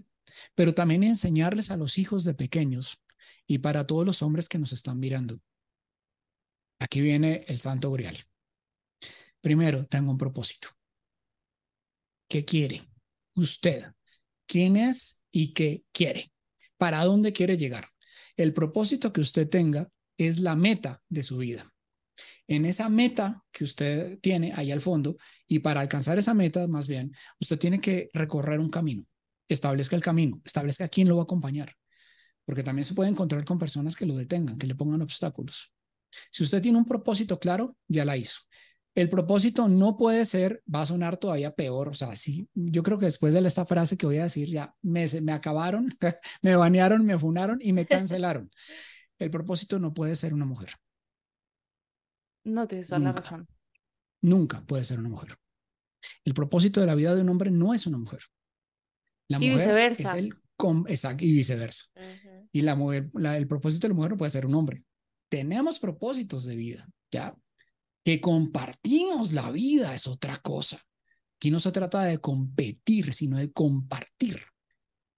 Pero también enseñarles a los hijos de pequeños y para todos los hombres que nos están mirando. Aquí viene el santo grial. Primero, tengo un propósito. ¿Qué quiere usted? ¿Quién es y qué quiere? ¿Para dónde quiere llegar? El propósito que usted tenga es la meta de su vida. En esa meta que usted tiene ahí al fondo, y para alcanzar esa meta, más bien, usted tiene que recorrer un camino. Establezca el camino, establezca quién lo va a acompañar, porque también se puede encontrar con personas que lo detengan, que le pongan obstáculos. Si usted tiene un propósito claro, ya la hizo. El propósito no puede ser, va a sonar todavía peor, o sea, sí, yo creo que después de esta frase que voy a decir, ya me, me acabaron, me banearon, me funaron y me cancelaron. El propósito no puede ser una mujer. No tienes toda la razón. Nunca puede ser una mujer. El propósito de la vida de un hombre no es una mujer. La Y mujer viceversa. es el exacto, y viceversa. Y la mujer, la- el propósito de la mujer no puede ser un hombre. Tenemos propósitos de vida, ¿ya? Que compartimos la vida es otra cosa. Aquí no se trata de competir, sino de compartir.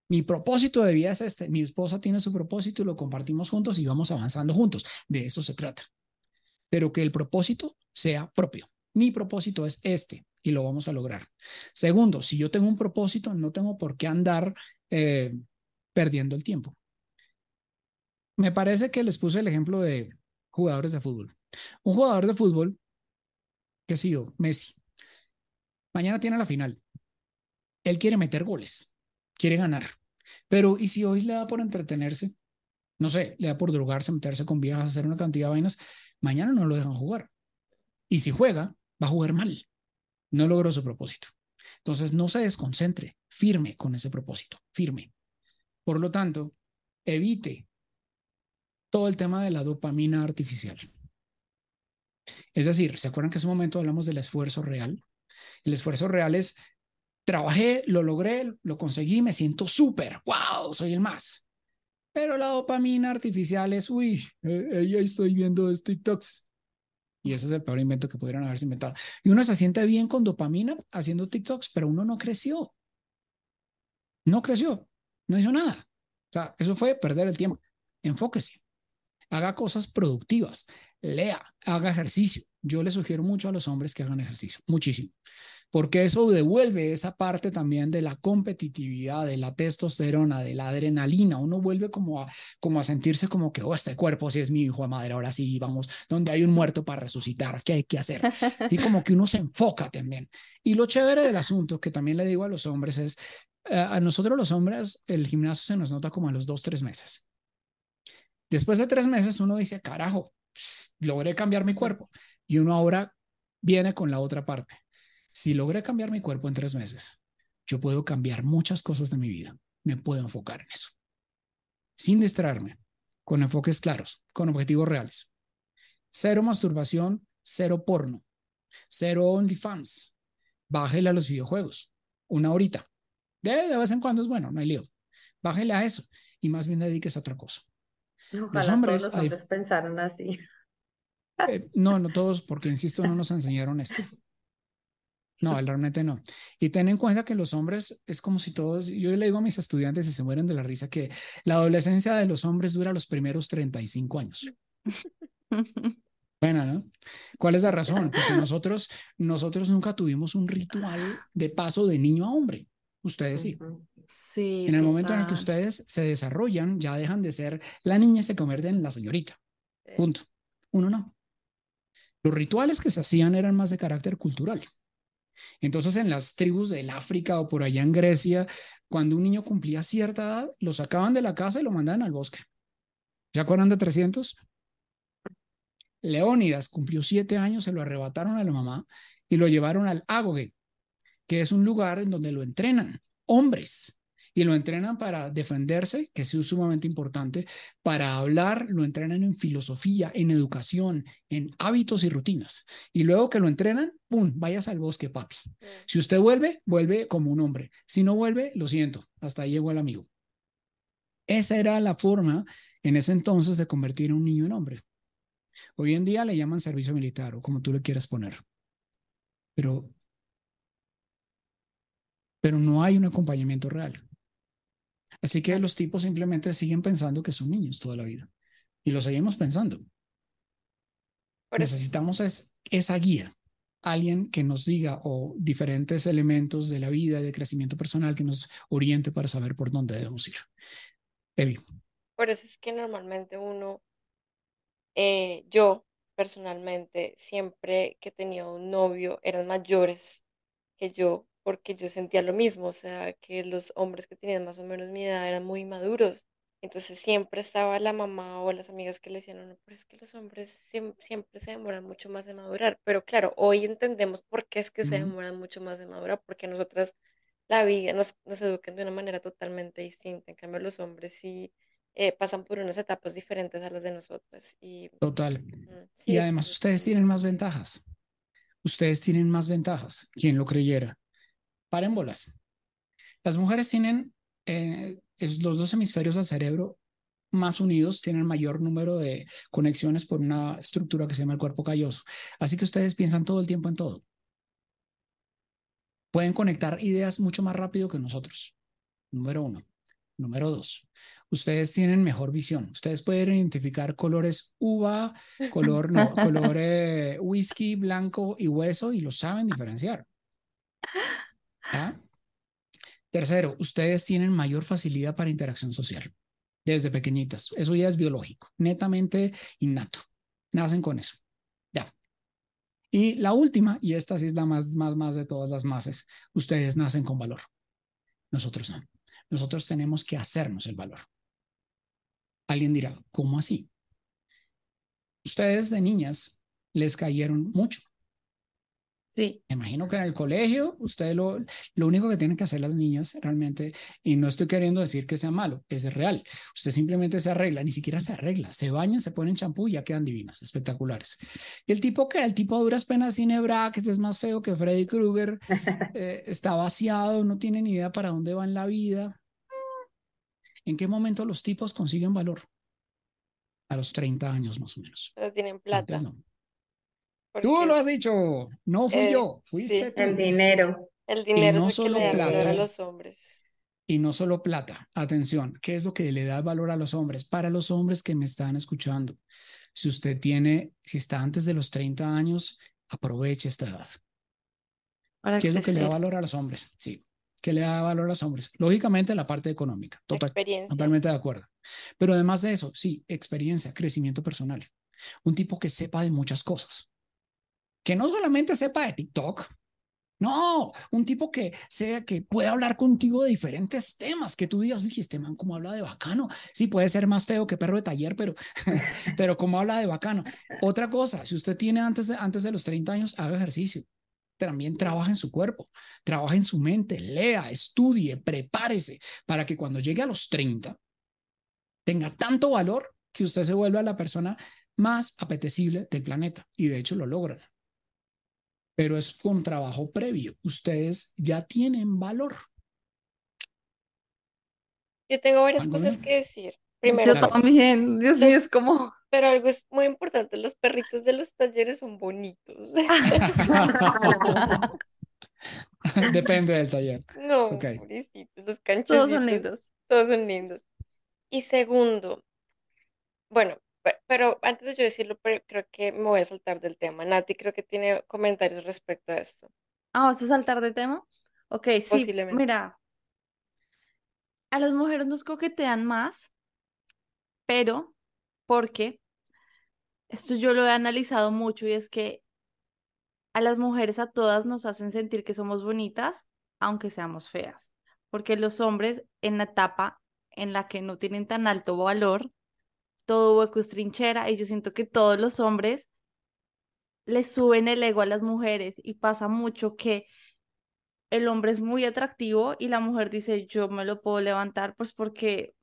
Mi propósito de vida es este. Mi esposa tiene su propósito y lo compartimos juntos y vamos avanzando juntos. De eso se trata. Pero que el propósito sea propio. Mi propósito es este y lo vamos a lograr. Segundo, si yo tengo un propósito, no tengo por qué andar eh, perdiendo el tiempo. Me parece que les puse el ejemplo de jugadores de fútbol. Un jugador de fútbol, que ha sido Messi, mañana tiene la final. Él quiere meter goles, quiere ganar. Pero ¿y si hoy le da por entretenerse? No sé, le da por drogarse, meterse con viejas, hacer una cantidad de vainas. Mañana no lo dejan jugar. Y si juega, va a jugar mal. No logró su propósito. Entonces, no se desconcentre, firme con ese propósito, firme. Por lo tanto, evite todo el tema de la dopamina artificial. Es decir, ¿se acuerdan que en ese momento hablamos del esfuerzo real? El esfuerzo real es, trabajé, lo logré, lo conseguí, me siento súper, wow, soy el más. Pero la dopamina artificial es, uy, eh, ya estoy viendo TikToks. Y ese es el peor invento que pudieron haberse inventado. Y uno se siente bien con dopamina haciendo TikToks, pero uno no creció. No creció, no hizo nada. O sea, eso fue perder el tiempo. Enfóquese, haga cosas productivas, lea, haga ejercicio. Yo le sugiero mucho a los hombres que hagan ejercicio, muchísimo, porque eso devuelve esa parte también de la competitividad, de la testosterona, de la adrenalina. Uno vuelve como a, como a sentirse como que, oh, este cuerpo sí es mi hijo de madre, ahora sí, vamos, donde hay un muerto para resucitar, ¿qué hay que hacer? Así como que uno se enfoca también. Y lo chévere del asunto, que también le digo a los hombres, es, eh, a nosotros los hombres, el gimnasio se nos nota como a los dos, tres meses. Después de tres meses uno dice, carajo, logré cambiar mi cuerpo. Y uno ahora viene con la otra parte. Si logré cambiar mi cuerpo en tres meses, yo puedo cambiar muchas cosas de mi vida. Me puedo enfocar en eso. Sin distraerme, con enfoques claros, con objetivos reales. Cero masturbación, cero porno, cero OnlyFans. Bájele a los videojuegos, una horita. De, de vez en cuando es bueno, no hay lío. Bájele a eso y más bien dedíquese a otra cosa. Ojalá hombres, todos los hombres pensaran así. Eh, no, no todos, porque insisto, no nos enseñaron esto. No, realmente no. Y ten en cuenta que los hombres es como si todos, yo le digo a mis estudiantes y se mueren de la risa que la adolescencia de los hombres dura los primeros 35 años. Bueno, ¿no? ¿Cuál es la razón? Porque nosotros, nosotros nunca tuvimos un ritual de paso de niño a hombre. Ustedes sí. Sí, En el momento en el que ustedes se desarrollan, ya dejan de ser la niña y se convierten en la señorita. Sí. Punto. Uno no. Los rituales que se hacían eran más de carácter cultural. Entonces, en las tribus del África o por allá en Grecia, cuando un niño cumplía cierta edad, lo sacaban de la casa y lo mandaban al bosque. ¿Se acuerdan de 300? Leónidas cumplió siete años, se lo arrebataron a la mamá y lo llevaron al Ágoge, que es un lugar en donde lo entrenan hombres y lo entrenan para defenderse, que es sumamente importante, para hablar, lo entrenan en filosofía, en educación, en hábitos y rutinas. Y luego que lo entrenan, ¡pum! Vayas al bosque, papi. Si usted vuelve, vuelve como un hombre. Si no vuelve, lo siento, hasta ahí llegó el amigo. Esa era la forma en ese entonces de convertir a un niño en hombre. Hoy en día le llaman servicio militar o como tú le quieras poner. Pero, pero no hay un acompañamiento real. Así que los tipos simplemente siguen pensando que son niños toda la vida. Y lo seguimos pensando. Por Necesitamos es, esa guía, alguien que nos diga o diferentes elementos de la vida, de crecimiento personal, que nos oriente para saber por dónde debemos ir. Evi, por eso es que normalmente uno, eh, yo personalmente, siempre que tenía un novio, eran mayores que yo, porque yo sentía lo mismo, o sea, que los hombres que tenían más o menos mi edad eran muy maduros. Entonces siempre estaba la mamá o las amigas que le decían, no, no, pero es que los hombres siem- siempre se demoran mucho más en madurar. Pero claro, hoy entendemos por qué es que se demoran mucho más en madurar, porque nosotras la vida nos, nos educan de una manera totalmente distinta. En cambio, los hombres sí eh, pasan por unas etapas diferentes a las de nosotras. Y total. mm, Y sí, además entonces, ustedes tienen más ventajas. Ustedes tienen más ventajas. Quien lo creyera. Paren bolas. Las mujeres tienen eh, es- los dos hemisferios del cerebro más unidos, tienen mayor número de conexiones por una estructura que se llama el cuerpo calloso. Así que ustedes piensan todo el tiempo en todo. Pueden conectar ideas mucho más rápido que nosotros. Número uno. Número dos, ustedes tienen mejor visión. Ustedes pueden identificar colores uva, color, no, color eh, whisky, blanco y hueso y lo saben diferenciar. Tercero, ustedes tienen mayor facilidad para interacción social desde pequeñitas. Eso ya es biológico, netamente innato. Nacen con eso. Ya. Y la última, y esta sí es la más, más, más de todas las masas, ustedes nacen con valor. Nosotros no. Nosotros tenemos que hacernos el valor. Alguien dirá, ¿cómo así? Ustedes de niñas les cayeron mucho. Sí, Me imagino que en el colegio, ustedes lo, lo único que tienen que hacer las niñas realmente, y no estoy queriendo decir que sea malo, es real. Usted simplemente se arregla, ni siquiera se arregla, se bañan, se ponen champú y ya quedan divinas, espectaculares. Y el tipo que, el tipo a duras penas tiene brackets, es más feo que Freddy Krueger, eh, está vaciado, no tiene ni idea para dónde va en la vida. ¿En qué momento los tipos consiguen valor? A los 30 años más o menos. pero tienen plata. Antes no. Porque Tú lo has dicho, no fui Eh, yo, fuiste sí. tú. El dinero. el dinero no es lo que solo le da valor plata. a los hombres. Y no solo plata, atención, ¿qué es lo que le da valor a los hombres? Para los hombres que me están escuchando, si usted tiene, si está antes de los 30 años, aproveche esta edad. para ¿Qué es lo que le da valor a los hombres? Sí, ¿qué le da valor a los hombres? Lógicamente la parte económica, total, experiencia. totalmente de acuerdo. Pero además de eso, sí, experiencia, crecimiento personal. Un tipo que sepa de muchas cosas. Que no solamente sepa de TikTok, no, un tipo que sea que pueda hablar contigo de diferentes temas, que tú digas, uy, este man como habla de bacano. Sí, puede ser más feo que perro de taller, pero, pero como habla de bacano. Otra cosa, si usted tiene antes de, antes de los 30 años, haga ejercicio. También trabaja en su cuerpo, trabaja en su mente, lea, estudie, prepárese para que cuando llegue a los 30 tenga tanto valor que usted se vuelva la persona más apetecible del planeta. Y de hecho lo logran pero es con trabajo previo. Ustedes ya tienen valor. Yo tengo varias ¿Algo cosas que decir. Yo Primero, Claro. también, Dios mío, es como... pero algo es muy importante, los perritos de los talleres son bonitos. Depende del taller. No, Ok. pobrecitos, los Todos son lindos. todos son lindos. Y segundo, bueno, pero, antes de yo decirlo, pero creo que me voy a saltar del tema. Nati creo que tiene comentarios respecto a esto, Ah, ¿vas a saltar de tema? Ok, sí, mira, a las mujeres nos coquetean más, pero porque esto yo lo he analizado mucho y es que a las mujeres a todas nos hacen sentir que somos bonitas, aunque seamos feas, porque los hombres en la etapa en la que no tienen tan alto valor, todo hueco es trinchera y yo siento que todos los hombres les suben el ego a las mujeres y pasa mucho que el hombre es muy atractivo y la mujer dice, yo me lo puedo levantar, pues porque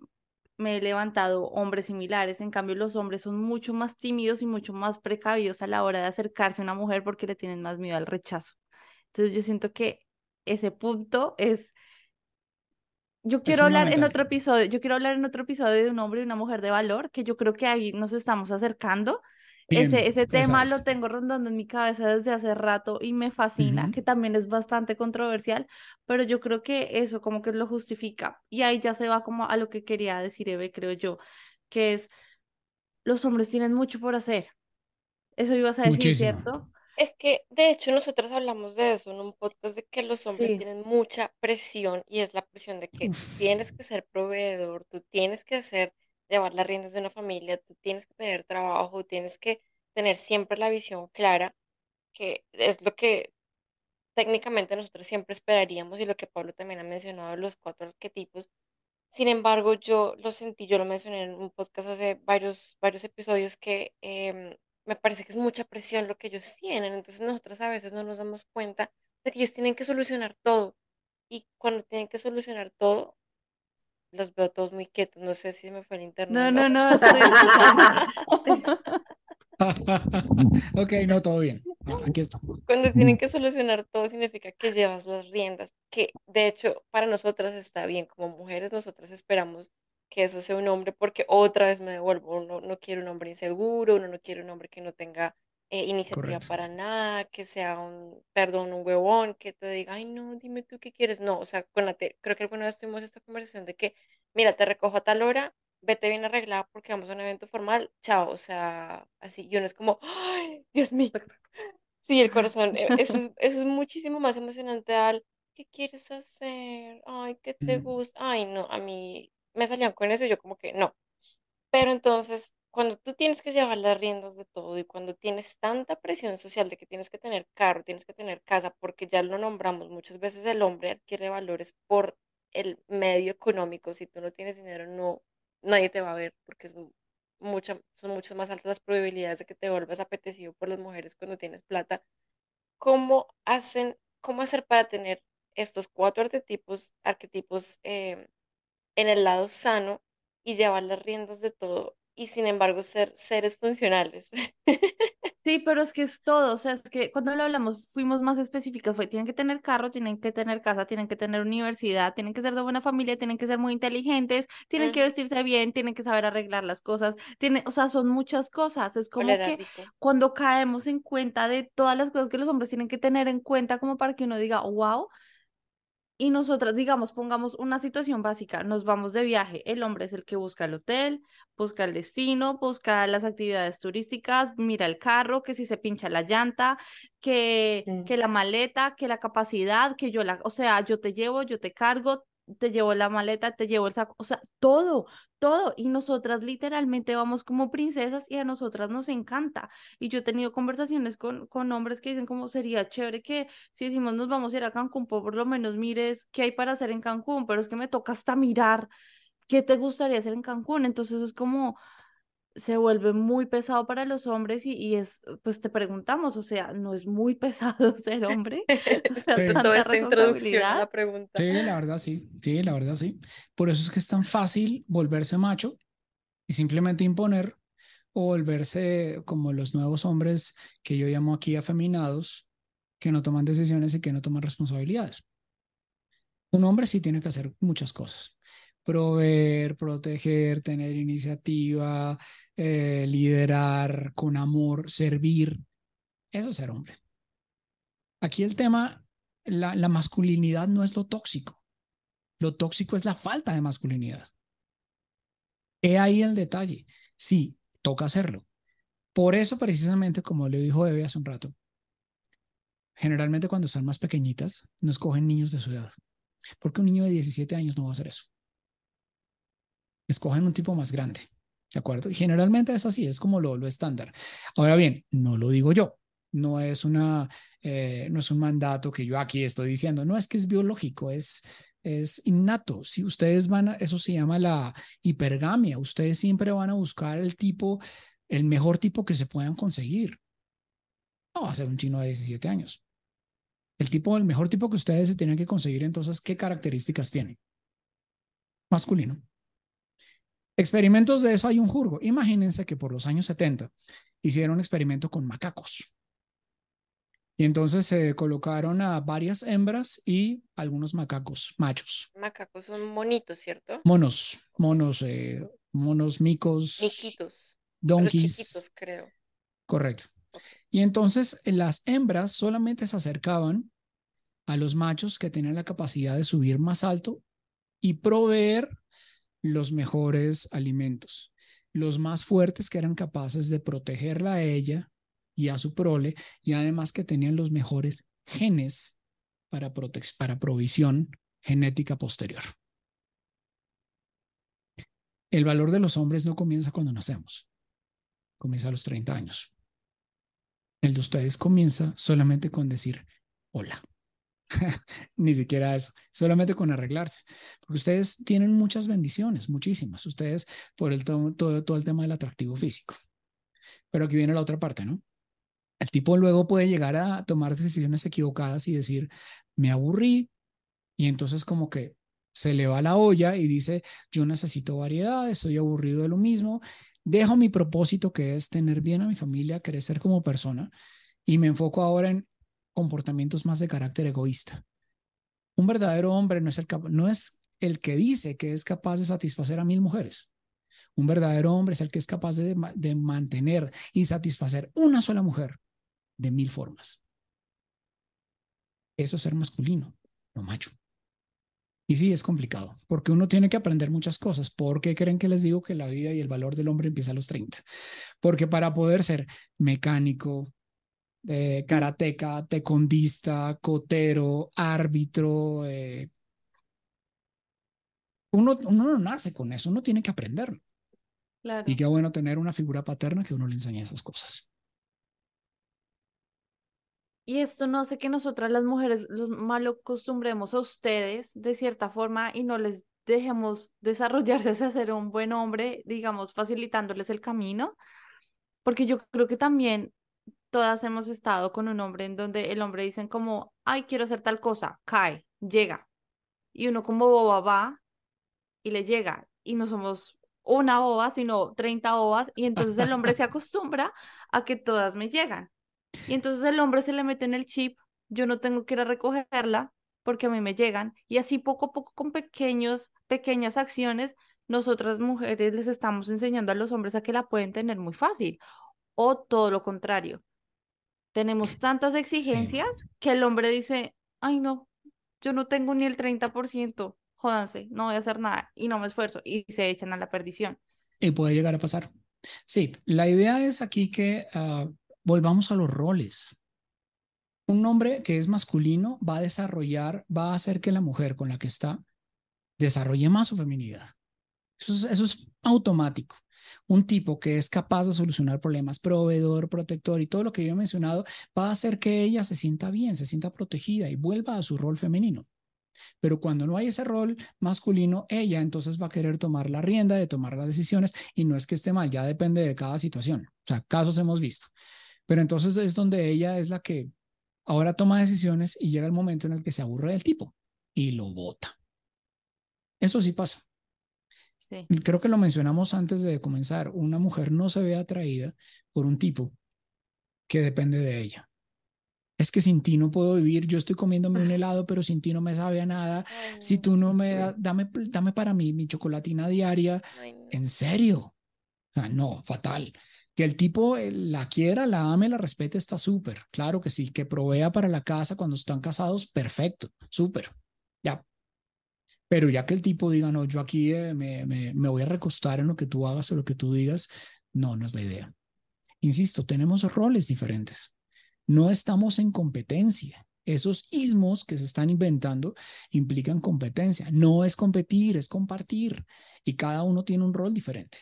me he levantado hombres similares. En cambio, los hombres son mucho más tímidos y mucho más precavidos a la hora de acercarse a una mujer porque le tienen más miedo al rechazo. Entonces, yo siento que ese punto es... Yo quiero hablar en otro episodio, yo quiero hablar en otro episodio de un hombre y una mujer de valor, que yo creo que ahí nos estamos acercando. Ese, Bien, ese esa tema lo tengo rondando en mi cabeza desde hace rato y me fascina, Ujú. que también es bastante controversial, pero yo creo que eso como que lo justifica. Y ahí ya se va como a lo que quería decir Eve, creo yo, que es, los hombres tienen mucho por hacer. Eso ibas a decir, Muchísimo. ¿cierto? Es que, de hecho, nosotros hablamos de eso en un podcast de que los hombres Sí. tienen mucha presión y es la presión de que tú tienes que ser proveedor, tú tienes que hacer, llevar las riendas de una familia, tú tienes que tener trabajo, tienes que tener siempre la visión clara, que es lo que técnicamente nosotros siempre esperaríamos y lo que Pablo también ha mencionado, los cuatro arquetipos. Sin embargo, yo lo sentí, yo lo mencioné en un podcast hace varios, varios episodios que em, me parece que es mucha presión lo que ellos tienen. Entonces nosotros a veces no nos damos cuenta de que ellos tienen que solucionar todo. Y cuando tienen que solucionar todo, los veo todos muy quietos. No sé si me fue el internet No, no, no. estoy ok, no, todo bien. Aquí estamos. Cuando tienen que solucionar todo significa que llevas las riendas, que de hecho para nosotras está bien, como mujeres nosotras esperamos que eso sea un hombre porque otra vez me devuelvo, uno no quiere un hombre inseguro, uno no quiere un hombre que no tenga eh, iniciativa Correcto. para nada, que sea un, perdón, un huevón, que te diga, ay no, dime tú qué quieres, no, o sea, con la te- creo que alguna vez tuvimos esta conversación de que, mira, te recojo a tal hora, vete bien arreglada porque vamos a un evento formal, chao, o sea, así, y uno es como, ay, Dios mío. Sí, el corazón, eh, eso es, eso es muchísimo más emocionante al ¿qué quieres hacer? Ay, ¿qué te gusta? Ay, no, a mí me salían con eso y yo como que no. Pero entonces, cuando tú tienes que llevar las riendas de todo y cuando tienes tanta presión social de que tienes que tener carro, tienes que tener casa, porque ya lo nombramos, muchas veces el hombre adquiere valores por el medio económico. Si tú no tienes dinero, no, nadie te va a ver porque es mu- mucha, son muchas más altas las probabilidades de que te vuelvas apetecido por las mujeres cuando tienes plata. ¿Cómo hacen, cómo hacer para tener estos cuatro arquetipos, arquetipos eh, en el lado sano y llevar las riendas de todo y sin embargo ser seres funcionales. Sí, pero es que es todo, o sea, es que cuando lo hablamos fuimos más específicos, fue, tienen que tener carro, tienen que tener casa, tienen que tener universidad, tienen que ser de buena familia, tienen que ser muy inteligentes, tienen que vestirse bien, tienen que saber arreglar las cosas, tienen, o sea, son muchas cosas, es como que rico. cuando caemos en cuenta de todas las cosas que los hombres tienen que tener en cuenta como para que uno diga, wow, y nosotras, digamos, pongamos una situación básica, nos vamos de viaje, el hombre es el que busca el hotel, busca el destino, busca las actividades turísticas, mira el carro, que si se pincha la llanta, que, Sí. que la maleta, que la capacidad, que yo la, o sea, yo te llevo, yo te cargo, te llevo la maleta, te llevo el saco, o sea, todo, todo. Y nosotras literalmente vamos como princesas y a nosotras nos encanta. Y yo he tenido conversaciones con, con hombres que dicen como sería chévere que si decimos nos vamos a ir a Cancún, por lo menos mires qué hay para hacer en Cancún, pero es que me toca hasta mirar qué te gustaría hacer en Cancún. Entonces es como se vuelve muy pesado para los hombres y, y es, pues te preguntamos, o sea, no es muy pesado ser hombre, o sea, Sí. Toda tanta esta introducción a la pregunta. Sí, la verdad sí, sí, la verdad sí. Por eso es que es tan fácil volverse macho y simplemente imponer o volverse como los nuevos hombres que yo llamo aquí afeminados, que no toman decisiones y que no toman responsabilidades. Un hombre sí tiene que hacer muchas cosas. Proveer, proteger, tener iniciativa, eh, liderar con amor, servir. Eso es ser hombre. Aquí el tema, la, masculinidad no es lo tóxico. Lo tóxico es la falta de masculinidad. He ahí el detalle. Sí, toca hacerlo. Por eso, precisamente, como le dijo Eve hace un rato, generalmente cuando están más pequeñitas, no escogen niños de su edad. Porque un niño de 17 años no va a hacer eso. Escogen un tipo más grande. ¿De acuerdo? Generalmente es así, es como lo, lo estándar. Ahora bien, no lo digo yo, no es, una, eh, no es un mandato que yo aquí estoy diciendo, no es que es biológico, es, es innato. Si ustedes van a, eso se llama la hipergamia, ustedes siempre van a buscar el tipo, el mejor tipo que se puedan conseguir. No va a ser un chino de 17 años. El tipo, el mejor tipo que ustedes se tienen que conseguir, entonces, ¿qué características tiene? Masculino. Experimentos de eso hay un jurgo. Imagínense que por los años 70 hicieron un experimento con macacos. Y entonces se colocaron a varias hembras y algunos macacos machos. Macacos son monitos, ¿cierto? Monos, monos, eh, monos micos, Miquitos. donkeys. chiquitos, creo. Correcto. Y entonces las hembras solamente se acercaban a los machos que tenían la capacidad de subir más alto y proveer los mejores alimentos, los más fuertes que eran capaces de protegerla a ella y a su prole, y además que tenían los mejores genes para, para provisión genética posterior. El valor de los hombres no comienza cuando nacemos, comienza a los 30 años. El de ustedes comienza solamente con decir hola. Ni siquiera eso, solamente con arreglarse, porque ustedes tienen muchas bendiciones, muchísimas, ustedes por el todo, todo, todo el tema del atractivo físico. Pero aquí viene la otra parte, ¿no? El tipo luego puede llegar a tomar decisiones equivocadas y decir, me aburrí, y entonces como que se le va la olla y dice, yo necesito variedad, estoy aburrido de lo mismo, dejo mi propósito que es tener bien a mi familia, crecer como persona, y me enfoco ahora en comportamientos más de carácter egoísta. Un verdadero hombre no es el, no es el que dice que es capaz de satisfacer a mil mujeres. Un verdadero hombre es el que es capaz de, de mantener y satisfacer una sola mujer de mil formas. Eso es ser masculino, no macho. Y sí, es complicado, porque uno tiene que aprender muchas cosas. ¿Por qué creen que les digo que la vida y el valor del hombre empieza a los 30? Porque para poder ser mecánico, eh, karateca, tecondista, cotero, árbitro, eh, uno, uno no nace con eso, uno tiene que aprenderlo. Claro. Y qué bueno tener una figura paterna que uno le enseñe esas cosas. Y esto no sé que nosotras las mujeres los mal acostumbremos a ustedes de cierta forma y no les dejemos desarrollarse hacia ser un buen hombre, digamos, facilitándoles el camino, porque yo creo que también todas hemos estado con un hombre en donde el hombre dicen como, ay, quiero hacer tal cosa, cae, llega. Y uno como boba va y le llega. Y no somos una boba, sino 30 bobas. Y entonces el hombre se acostumbra a que todas me llegan. Y entonces el hombre se le mete en el chip, yo no tengo que ir a recogerla porque a mí me llegan. Y así poco a poco con pequeños, pequeñas acciones, nosotras mujeres les estamos enseñando a los hombres a que la pueden tener muy fácil. O todo lo contrario. Tenemos tantas exigencias Sí. que el hombre dice, ay no, yo no tengo ni el 30%, jódanse, no voy a hacer nada y no me esfuerzo y se echan a la perdición. Y puede llegar a pasar. Sí, la idea es aquí que ah, volvamos a los roles. Un hombre que es masculino va a desarrollar, va a hacer que la mujer con la que está desarrolle más su feminidad. Eso es, eso es automático. Un tipo que es capaz de solucionar problemas, proveedor, protector y todo lo que yo he mencionado, va a hacer que ella se sienta bien, se sienta protegida y vuelva a su rol femenino. Pero cuando no hay ese rol masculino, ella entonces va a querer tomar la rienda de tomar las decisiones y no es que esté mal, ya depende de cada situación. O sea, casos hemos visto. Pero entonces es donde ella es la que ahora toma decisiones y llega el momento en el que se aburre del tipo y lo vota. Eso sí pasa. Sí. Creo que lo mencionamos antes de comenzar. Una mujer no se ve atraída por un tipo que depende de ella. Es que sin ti no puedo vivir. Yo estoy comiéndome un helado, pero sin ti no me sabe a nada. Si tú no me das, dame, dame para mí mi chocolatina diaria. Ay, no. ¿En serio? Sea, no, fatal. Que el tipo eh, la quiera, la ame, la respete, está súper. Claro que sí. Que provea para la casa cuando están casados, perfecto, súper. Pero ya que el tipo diga, no, yo aquí eh, me, me, me voy a recostar en lo que tú hagas o lo que tú digas, No, no es la idea. Insisto, tenemos roles diferentes. No estamos en competencia. Esos ismos que se están inventando implican competencia. No es competir, es compartir. Y cada uno tiene un rol diferente.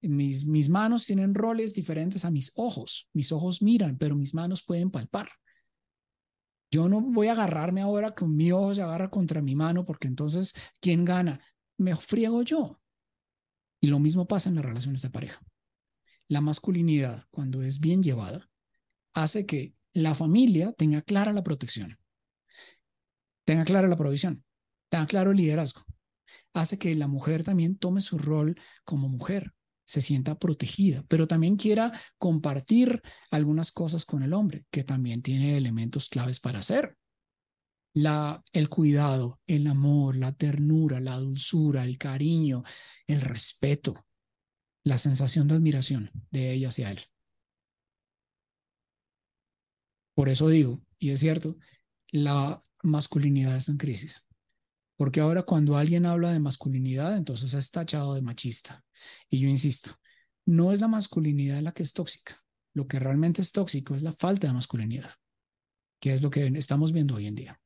Mis, mis manos tienen roles diferentes a mis ojos. Mis ojos miran, pero mis manos pueden palpar. Yo no voy a agarrarme ahora con mi ojo se agarra contra mi mano porque entonces, ¿quién gana? Me friego yo. Y lo mismo pasa en las relaciones de pareja. La masculinidad, cuando es bien llevada, hace que la familia tenga clara la protección, tenga clara la provisión, tenga claro el liderazgo. Hace que la mujer también tome su rol como mujer, se sienta protegida, pero también quiera compartir algunas cosas con el hombre, que también tiene elementos claves para hacer. La, el cuidado, el amor, la ternura, la dulzura, el cariño, el respeto, la sensación de admiración de ella hacia él. Por eso digo, y es cierto, la masculinidad está en crisis. Porque ahora cuando alguien habla de masculinidad, entonces es tachado de machista. Y yo insisto, no es la masculinidad la que es tóxica. Lo que realmente es tóxico es la falta de masculinidad, que es lo que estamos viendo hoy en día.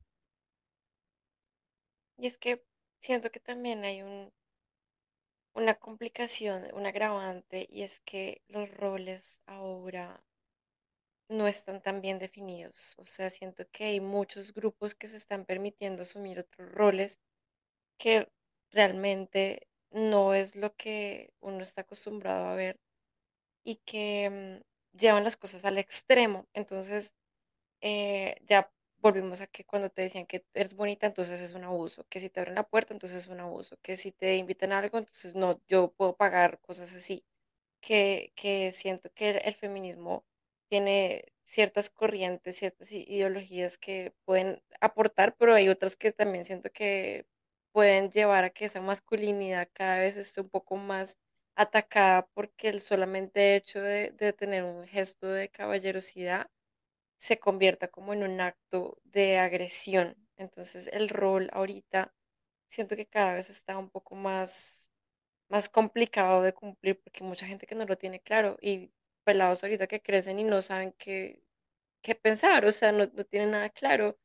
Y es que siento que también hay un, una complicación, un agravante, y es que los roles ahora no están tan bien definidos. O sea, siento que hay muchos grupos que se están permitiendo asumir otros roles que realmente no es lo que uno está acostumbrado a ver y que mm, llevan las cosas al extremo. Entonces, eh, ya volvimos a que cuando te decían que eres bonita, entonces es un abuso, que si te abren la puerta, entonces es un abuso, que si te invitan a algo, entonces no, yo puedo pagar cosas así, que, que siento que el feminismo tiene ciertas corrientes, ciertas ideologías que pueden aportar, pero hay otras que también siento que pueden llevar a que esa masculinidad cada vez esté un poco más atacada porque el solamente hecho de, de tener un gesto de caballerosidad se convierta como en un acto de agresión. Entonces el rol ahorita siento que cada vez está un poco más, más complicado de cumplir porque mucha gente que no lo tiene claro y pelados ahorita que crecen y no saben qué, qué pensar, o sea, no, no tienen nada claro.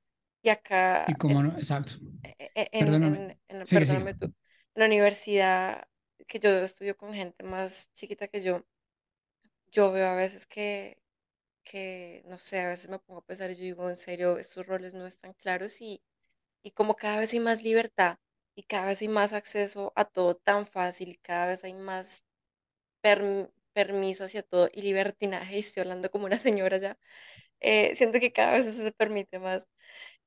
Y acá, Y como no, exacto. e- e- en, Perdóname. en, en- sigue. perdóname tú, en la universidad que yo estudio con gente más chiquita que yo, yo veo a veces que, que, no sé, a veces me pongo a pensar y yo digo, en serio, estos roles no están claros y, y como cada vez hay más libertad y cada vez hay más acceso a todo tan fácil y cada vez hay más perm- permiso hacia todo y libertinaje, y estoy hablando como una señora ya, eh, siento que cada vez eso se permite más.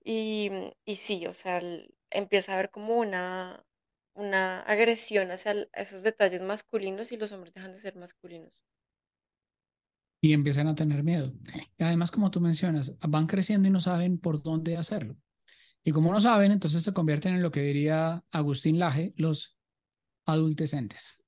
Y, mm, y sí, o sea, el- empieza a haber como una, una agresión hacia el- esos detalles masculinos y los hombres dejan de ser masculinos. Y empiezan a tener miedo. Y además, como tú mencionas, van creciendo y no saben por dónde hacerlo. Y como no saben, entonces se convierten en lo que diría Agustín Laje, los adultecentes.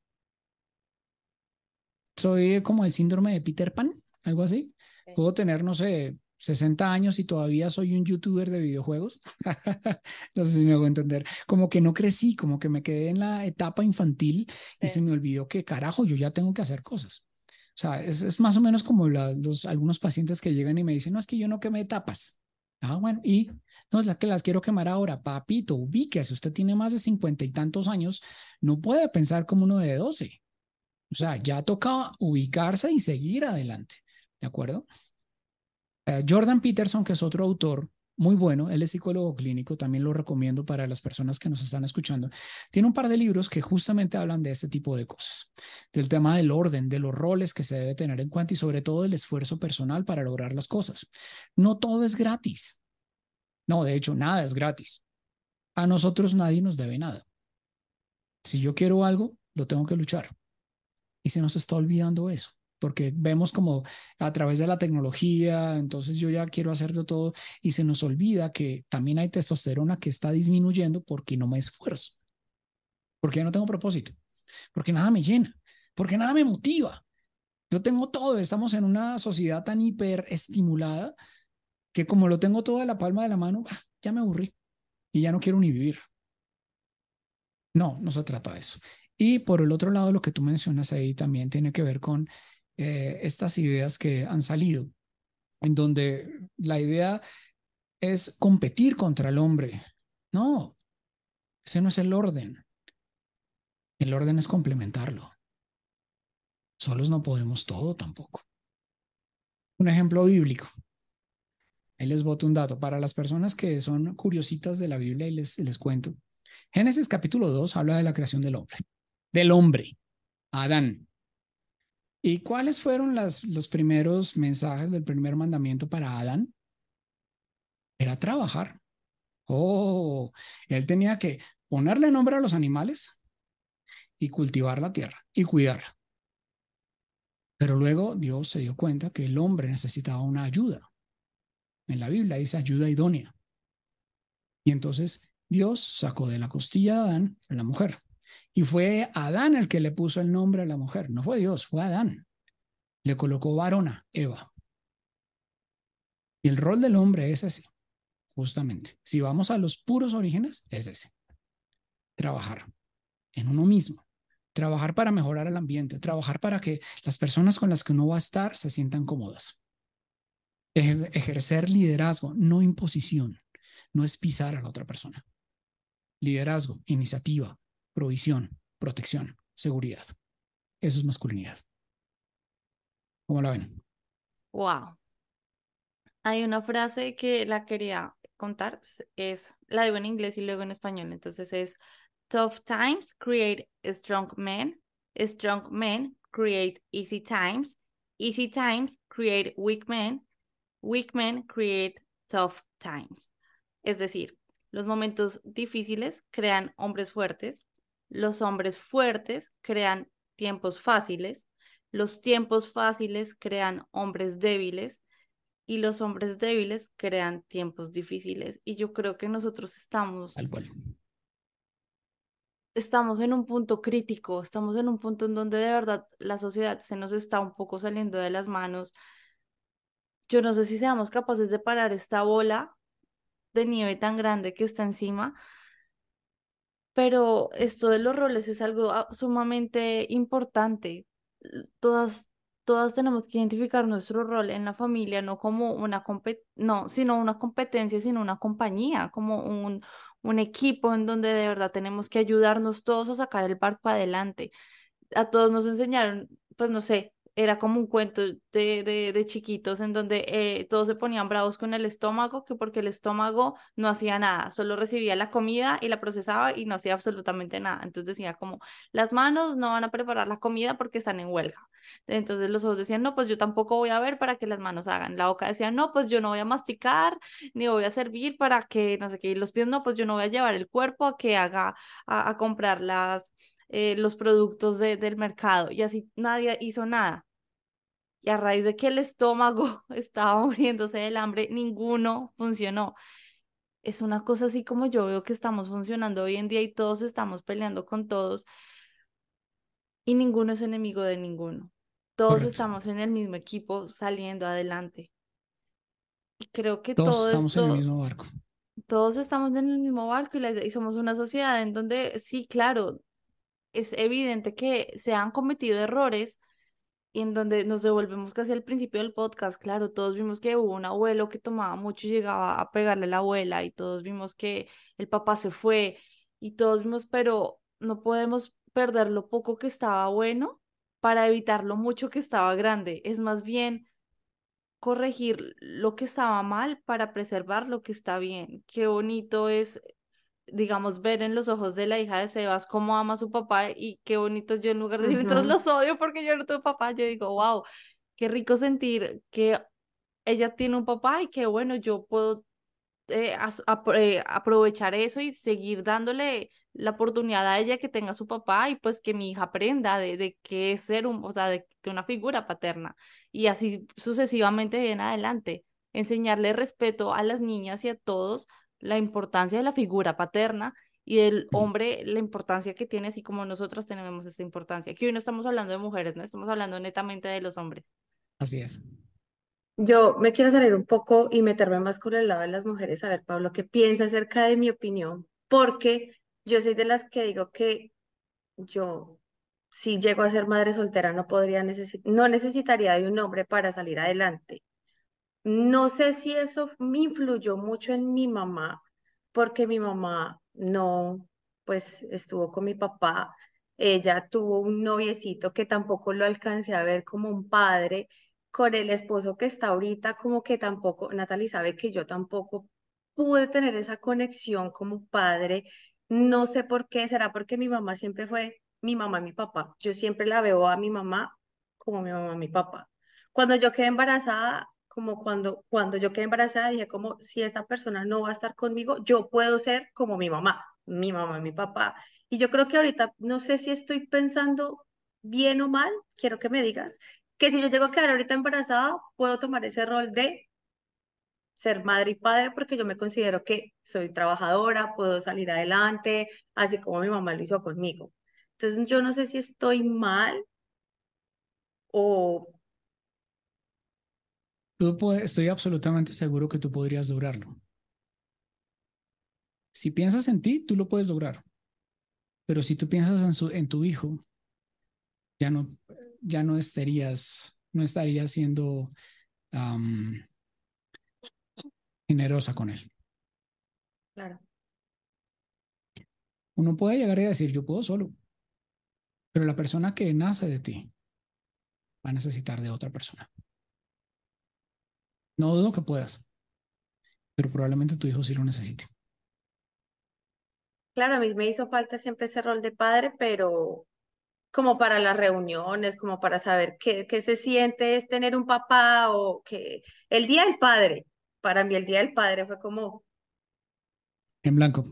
Soy como el síndrome de Peter Pan, algo así. Sí. Puedo tener, no sé, 60 años y todavía soy un youtuber de videojuegos. No sé si me hago entender. Como que no crecí, como que me quedé en la etapa infantil y se me olvidó que carajo, yo ya tengo que hacer cosas. O sea, es, es más o menos como la- los, algunos pacientes que llegan y me dicen, no, es que yo no quemé etapas. Ah, bueno, y no es la que las quiero quemar ahora. Papito, ubíquese, usted tiene más de cincuenta y tantos años, no puede pensar como uno de 12. O sea, ya toca ubicarse y seguir adelante. ¿De acuerdo? Eh, Jordan Peterson, que es otro autor muy bueno, él es psicólogo clínico, también lo recomiendo para las personas que nos están escuchando. Tiene un par de libros que justamente hablan de este tipo de cosas, del tema del orden, de los roles que se debe tener en cuenta y sobre todo el esfuerzo personal para lograr las cosas. No todo es gratis. No, de hecho, nada es gratis. A nosotros nadie nos debe nada. Si yo quiero algo, lo tengo que luchar. Y se nos está olvidando eso, porque vemos como a través de la tecnología, entonces yo ya quiero hacerlo todo y se nos olvida que también hay testosterona que está disminuyendo porque no me esfuerzo, porque ya no tengo propósito, porque nada me llena, porque nada me motiva. Yo tengo todo, estamos en una sociedad tan hiperestimulada que como lo tengo todo en la palma de la mano, ah, ya me aburrí y ya no quiero ni vivir. No, no se trata de eso. Y por el otro lado, lo que tú mencionas ahí también tiene que ver con eh, estas ideas que han salido, en donde la idea es competir contra el hombre. No, ese no es el orden. El orden es complementarlo. Solos no podemos todo tampoco. Un ejemplo bíblico. Ahí les boto un dato. Para las personas que son curiositas de la Biblia y les, les cuento. Génesis capítulo 2 habla de la creación del hombre. Del hombre, Adán. ¿Y cuáles fueron los primeros mensajes del primer mandamiento para Adán? Era trabajar. Oh, él tenía que ponerle nombre a los animales y cultivar la tierra y cuidarla. Pero luego Dios se dio cuenta que el hombre necesitaba una ayuda. En la Biblia dice ayuda idónea. Y entonces Dios sacó de la costilla de Adán a la mujer. Y fue Adán el que le puso el nombre a la mujer. No fue Dios, fue Adán. Le colocó varona, Eva. Y el rol del hombre es ese, justamente. Si vamos a los puros orígenes, es ese. Trabajar en uno mismo. Trabajar para mejorar el ambiente. Trabajar para que las personas con las que uno va a estar se sientan cómodas. Ejercer liderazgo, no imposición. No es pisar a la otra persona. Liderazgo, iniciativa, provisión, protección, seguridad. Eso es masculinidad. ¿Cómo la ven? Wow. Hay una frase que la quería contar, es, la digo en inglés y luego en español, entonces es, tough times create strong men, strong men create easy times, easy times create weak men, weak men create tough times. Es decir, los momentos difíciles crean hombres fuertes, los hombres fuertes crean tiempos fáciles, los tiempos fáciles crean hombres débiles y los hombres débiles crean tiempos difíciles. Y yo creo que nosotros estamos... Estamos en un punto crítico, estamos en un punto en donde de verdad la sociedad se nos está un poco saliendo de las manos. Yo no sé si seamos capaces de parar esta bola de nieve tan grande que está encima, pero esto de los roles es algo ah, sumamente importante. Todas, todas tenemos que identificar nuestro rol en la familia, no como una no, sino una competencia, sino una compañía, como un, un equipo en donde de verdad tenemos que ayudarnos todos a sacar el barco adelante. A todos nos enseñaron, pues no sé, era como un cuento de, de, de chiquitos en donde eh, todos se ponían bravos con el estómago, que porque el estómago no hacía nada, solo recibía la comida y la procesaba y no hacía absolutamente nada. Entonces decía como, las manos no van a preparar la comida porque están en huelga. Entonces los ojos decían, no, pues yo tampoco voy a ver para que las manos hagan. La boca decía, no, pues yo no voy a masticar, ni voy a servir para que, no sé qué, y los pies, no, pues yo no voy a llevar el cuerpo a que haga, a, a comprar las eh, los productos del mercado y así nadie hizo nada. Y a raíz de que el estómago estaba muriéndose del hambre, ninguno funcionó. Es una cosa así como yo veo que estamos funcionando hoy en día y todos estamos peleando con todos y ninguno es enemigo de ninguno. Todos estamos en el mismo equipo saliendo adelante. Y creo que todos estamos en el mismo barco. Todos estamos en el mismo barco y, y somos una sociedad en donde sí, claro, es evidente que se han cometido errores y en donde nos devolvemos casi al principio del podcast, claro, todos vimos que hubo un abuelo que tomaba mucho y llegaba a pegarle a la abuela y todos vimos que el papá se fue y todos vimos, pero no podemos perder lo poco que estaba bueno para evitar lo mucho que estaba grande. Es más bien corregir lo que estaba mal para preservar lo que está bien. Qué bonito es digamos, ver en los ojos de la hija de Sebas cómo ama a su papá y qué bonito yo en lugar de decir, todos los odio porque yo no tengo papá, yo digo, wow, qué rico sentir que ella tiene un papá y que bueno, yo puedo eh, eh, aprovechar eso y seguir dándole la oportunidad a ella que tenga su papá y pues que mi hija aprenda de, de qué es ser un, o sea, de, de una figura paterna y así sucesivamente en adelante, enseñarle respeto a las niñas y a todos la importancia de la figura paterna y del hombre, la importancia que tiene, así como nosotros tenemos esa importancia. Que hoy no estamos hablando de mujeres, no estamos hablando netamente de los hombres. Así es. Yo me quiero salir un poco y meterme más con el lado de las mujeres, a ver, Pablo, qué piensa acerca de mi opinión, porque yo soy de las que digo que yo, si llego a ser madre soltera, no podría necesi- no necesitaría de un hombre para salir adelante. No sé si eso me influyó mucho en mi mamá, porque mi mamá no, pues estuvo con mi papá. Ella tuvo un noviecito que tampoco lo alcancé a ver como un padre, con el esposo que está ahorita, como que tampoco, Natalie sabe que yo tampoco pude tener esa conexión como padre. No sé por qué, será porque mi mamá siempre fue mi mamá mi papá. Yo siempre la veo a mi mamá como mi mamá mi papá. Cuando yo quedé embarazada, como cuando, cuando yo quedé embarazada, dije como si esta persona no va a estar conmigo, yo puedo ser como mi mamá, mi mamá mi papá. Y yo creo que ahorita, no sé si estoy pensando bien o mal, quiero que me digas, que si yo llego a quedar ahorita embarazada, puedo tomar ese rol de ser madre y padre porque yo me considero que soy trabajadora, puedo salir adelante, así como mi mamá lo hizo conmigo. Entonces yo no sé si estoy mal o Tú puedes, estoy absolutamente seguro que tú podrías lograrlo. Si piensas en ti, tú lo puedes lograr. Pero si tú piensas en, su, en tu hijo, ya no, ya no estarías, no estarías siendo um, generosa con él. Claro. Uno puede llegar a decir, yo puedo solo, pero la persona que nace de ti va a necesitar de otra persona. No dudo que puedas, pero probablemente tu hijo sí lo necesite. Claro, a mí me hizo falta siempre ese rol de padre, pero como para las reuniones, como para saber qué, qué se siente es tener un papá o que el día del padre, para mí el día del padre fue como... En blanco.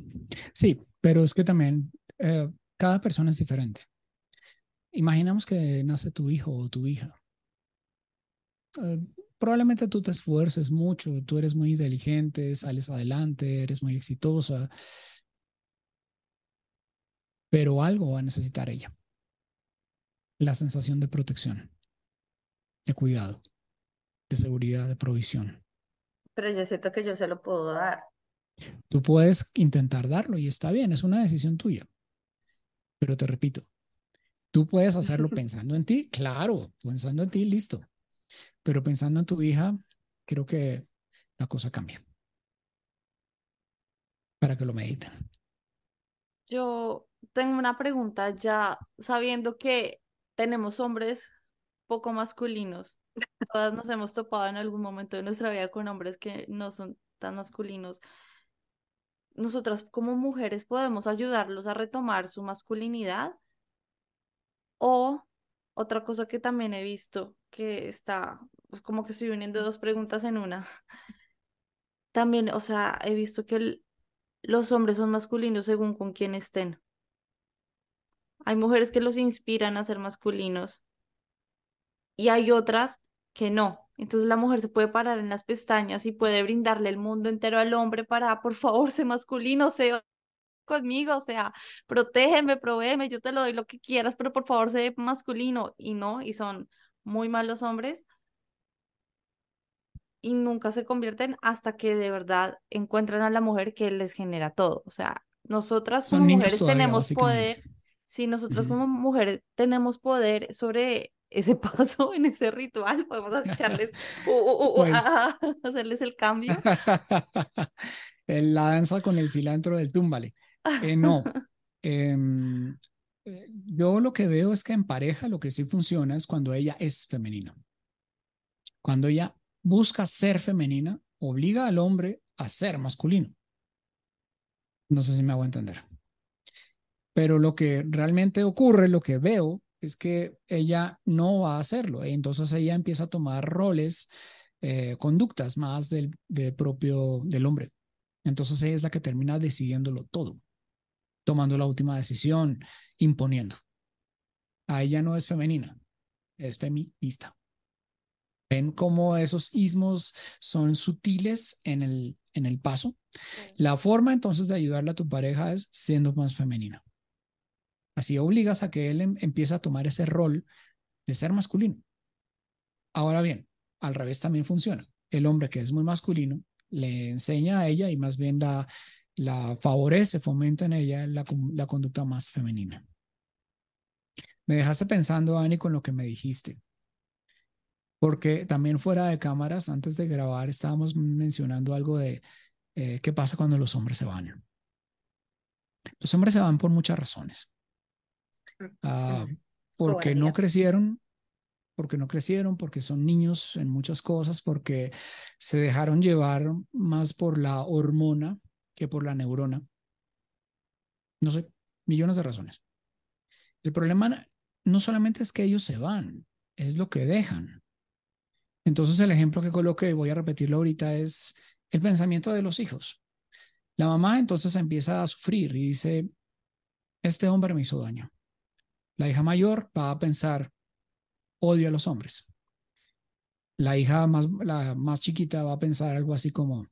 Sí, pero es que también eh, cada persona es diferente. Imaginamos que nace tu hijo o tu hija. Uh, probablemente tú te esfuerces mucho, tú eres muy inteligente, sales adelante, eres muy exitosa, pero algo va a necesitar ella. La sensación de protección, de cuidado, de seguridad, de provisión. Pero yo siento que yo se lo puedo dar. Tú puedes intentar darlo y está bien, es una decisión tuya. Pero te repito, tú puedes hacerlo pensando en ti, claro, pensando en ti, listo. Pero pensando en tu hija, creo que la cosa cambia. Para que lo mediten. Yo tengo una pregunta ya sabiendo que tenemos hombres poco masculinos. Todas nos hemos topado en algún momento de nuestra vida con hombres que no son tan masculinos. Nosotras como mujeres podemos ayudarlos a retomar su masculinidad. O otra cosa que también he visto que está pues como que estoy uniendo dos preguntas en una. También, o sea, he visto que el, los hombres son masculinos según con quién estén. Hay mujeres que los inspiran a ser masculinos y hay otras que no. Entonces la mujer se puede parar en las pestañas y puede brindarle el mundo entero al hombre para, por favor, sé masculino, sé conmigo, o sea, protégeme, provéeme, yo te lo doy lo que quieras, pero por favor, sé masculino. Y no, y son muy malos hombres y nunca se convierten hasta que de verdad encuentran a la mujer que les genera todo. O sea, nosotras como mujeres todavía, tenemos poder, si nosotras como mujeres tenemos poder sobre ese paso en ese ritual, podemos echarles, uh, uh, Pues- hacerles el cambio. La danza con el cilantro del túmbale. Eh, no. Em, eh, yo lo que veo es que en pareja lo que sí funciona es cuando ella es femenina. Cuando ella busca ser femenina, obliga al hombre a ser masculino. No sé si me hago entender. Pero lo que realmente ocurre, lo que veo, es que ella no va a hacerlo. Entonces ella empieza a tomar roles, eh, conductas más del, del propio del hombre. Entonces ella es la que termina decidiéndolo todo, tomando la última decisión, imponiendo. A ella no es femenina, es feminista. ¿Ven cómo esos ismos son sutiles en el, en el paso? La forma entonces de ayudarle a tu pareja es siendo más femenina. Así obligas a que él em- empiece a tomar ese rol de ser masculino. Ahora bien, al revés también funciona. El hombre que es muy masculino le enseña a ella y más bien la, la favorece, fomenta en ella la, con- la conducta más femenina. Me dejaste pensando, Ani, con lo que me dijiste. Porque también fuera de cámaras, antes de grabar, estábamos mencionando algo de eh, qué pasa cuando los hombres se van. Los hombres se van por muchas razones. Ah, porque no crecieron, porque no crecieron, porque son niños en muchas cosas, porque se dejaron llevar más por la hormona que por la neurona. No sé, millones de razones. El problema no solamente es que ellos se van, es lo que dejan. Entonces el ejemplo que coloqué, voy a repetirlo ahorita, es el pensamiento de los hijos. La mamá entonces empieza a sufrir y dice, este hombre me hizo daño. La hija mayor va a pensar, odio a los hombres. La hija más, la más chiquita va a pensar algo así como,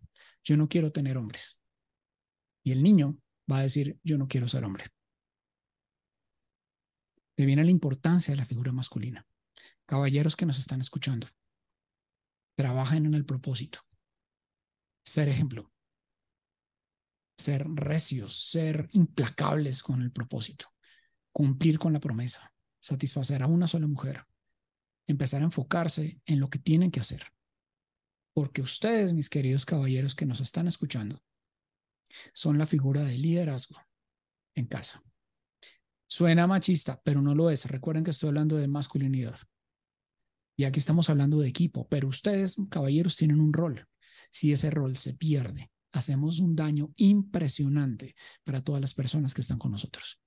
yo no quiero tener hombres. Y el niño va a decir, yo no quiero ser hombre. Le viene la importancia de la figura masculina. Caballeros que nos están escuchando, trabajen en el propósito. Ser ejemplo. Ser recios, ser implacables con el propósito. Cumplir con la promesa. Satisfacer a una sola mujer empezar a enfocarse en lo que tienen que hacer. Porque ustedes, mis queridos caballeros que nos están escuchando, son la figura de liderazgo en casa. Suena machista, pero no lo es. Recuerden que estoy hablando de masculinidad. Y aquí estamos hablando de equipo, pero ustedes, caballeros, tienen un rol. Si ese rol se pierde, hacemos un daño impresionante para todas las personas que están con nosotros.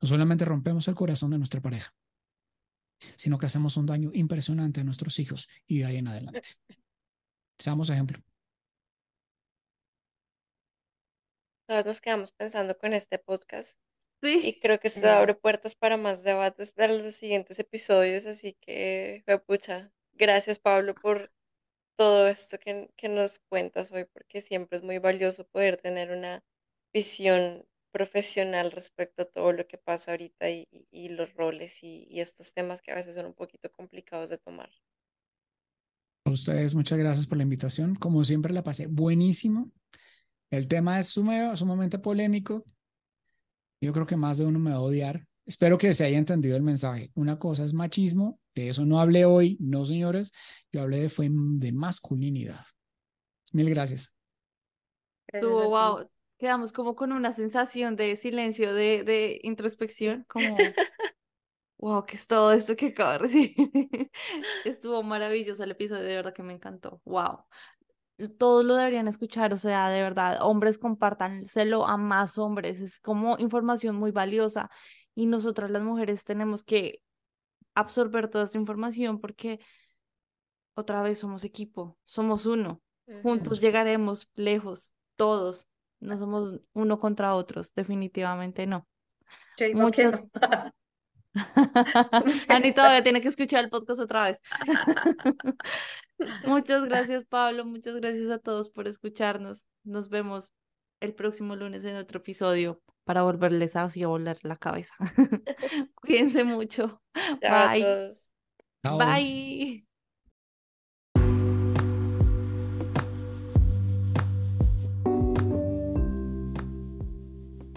No solamente rompemos el corazón de nuestra pareja, sino que hacemos un daño impresionante a nuestros hijos y de ahí en adelante. Seamos ejemplo. Todos nos quedamos pensando con este podcast Sí. y creo que esto abre puertas para más debates para los siguientes episodios, así que, pucha, gracias Pablo por todo esto que, que nos cuentas hoy, porque siempre es muy valioso poder tener una visión profesional respecto a todo lo que pasa ahorita y, y- los roles y, y estos temas que a veces son un poquito complicados de tomar. A ustedes, muchas gracias por la invitación. Como siempre, la pasé buenísimo. El tema es sume- sumamente polémico. Yo creo que más de uno me va a odiar. Espero que se haya entendido el mensaje. Una cosa es machismo, de eso no hablé hoy, no señores. Yo hablé de, fue de masculinidad. Mil gracias. Estuvo, wow, quedamos como con una sensación de silencio, de, de introspección, como, wow, ¿qué es todo esto que acabo de recibir? Estuvo maravilloso el episodio, de verdad que me encantó, wow. Todos lo deberían escuchar, o sea, de verdad, hombres compártanselo a más hombres, es como información muy valiosa y nosotras las mujeres tenemos que absorber toda esta información porque otra vez somos equipo, somos uno, juntos llegaremos lejos, todos, no somos uno contra otros, definitivamente no. Muchas- no. Ani todavía tiene que escuchar el podcast otra vez. Muchas gracias, Pablo. Muchas gracias a todos por escucharnos. Nos vemos el próximo lunes en otro episodio para volverles así a volar la cabeza. Cuídense mucho. Chao Bye. Bye.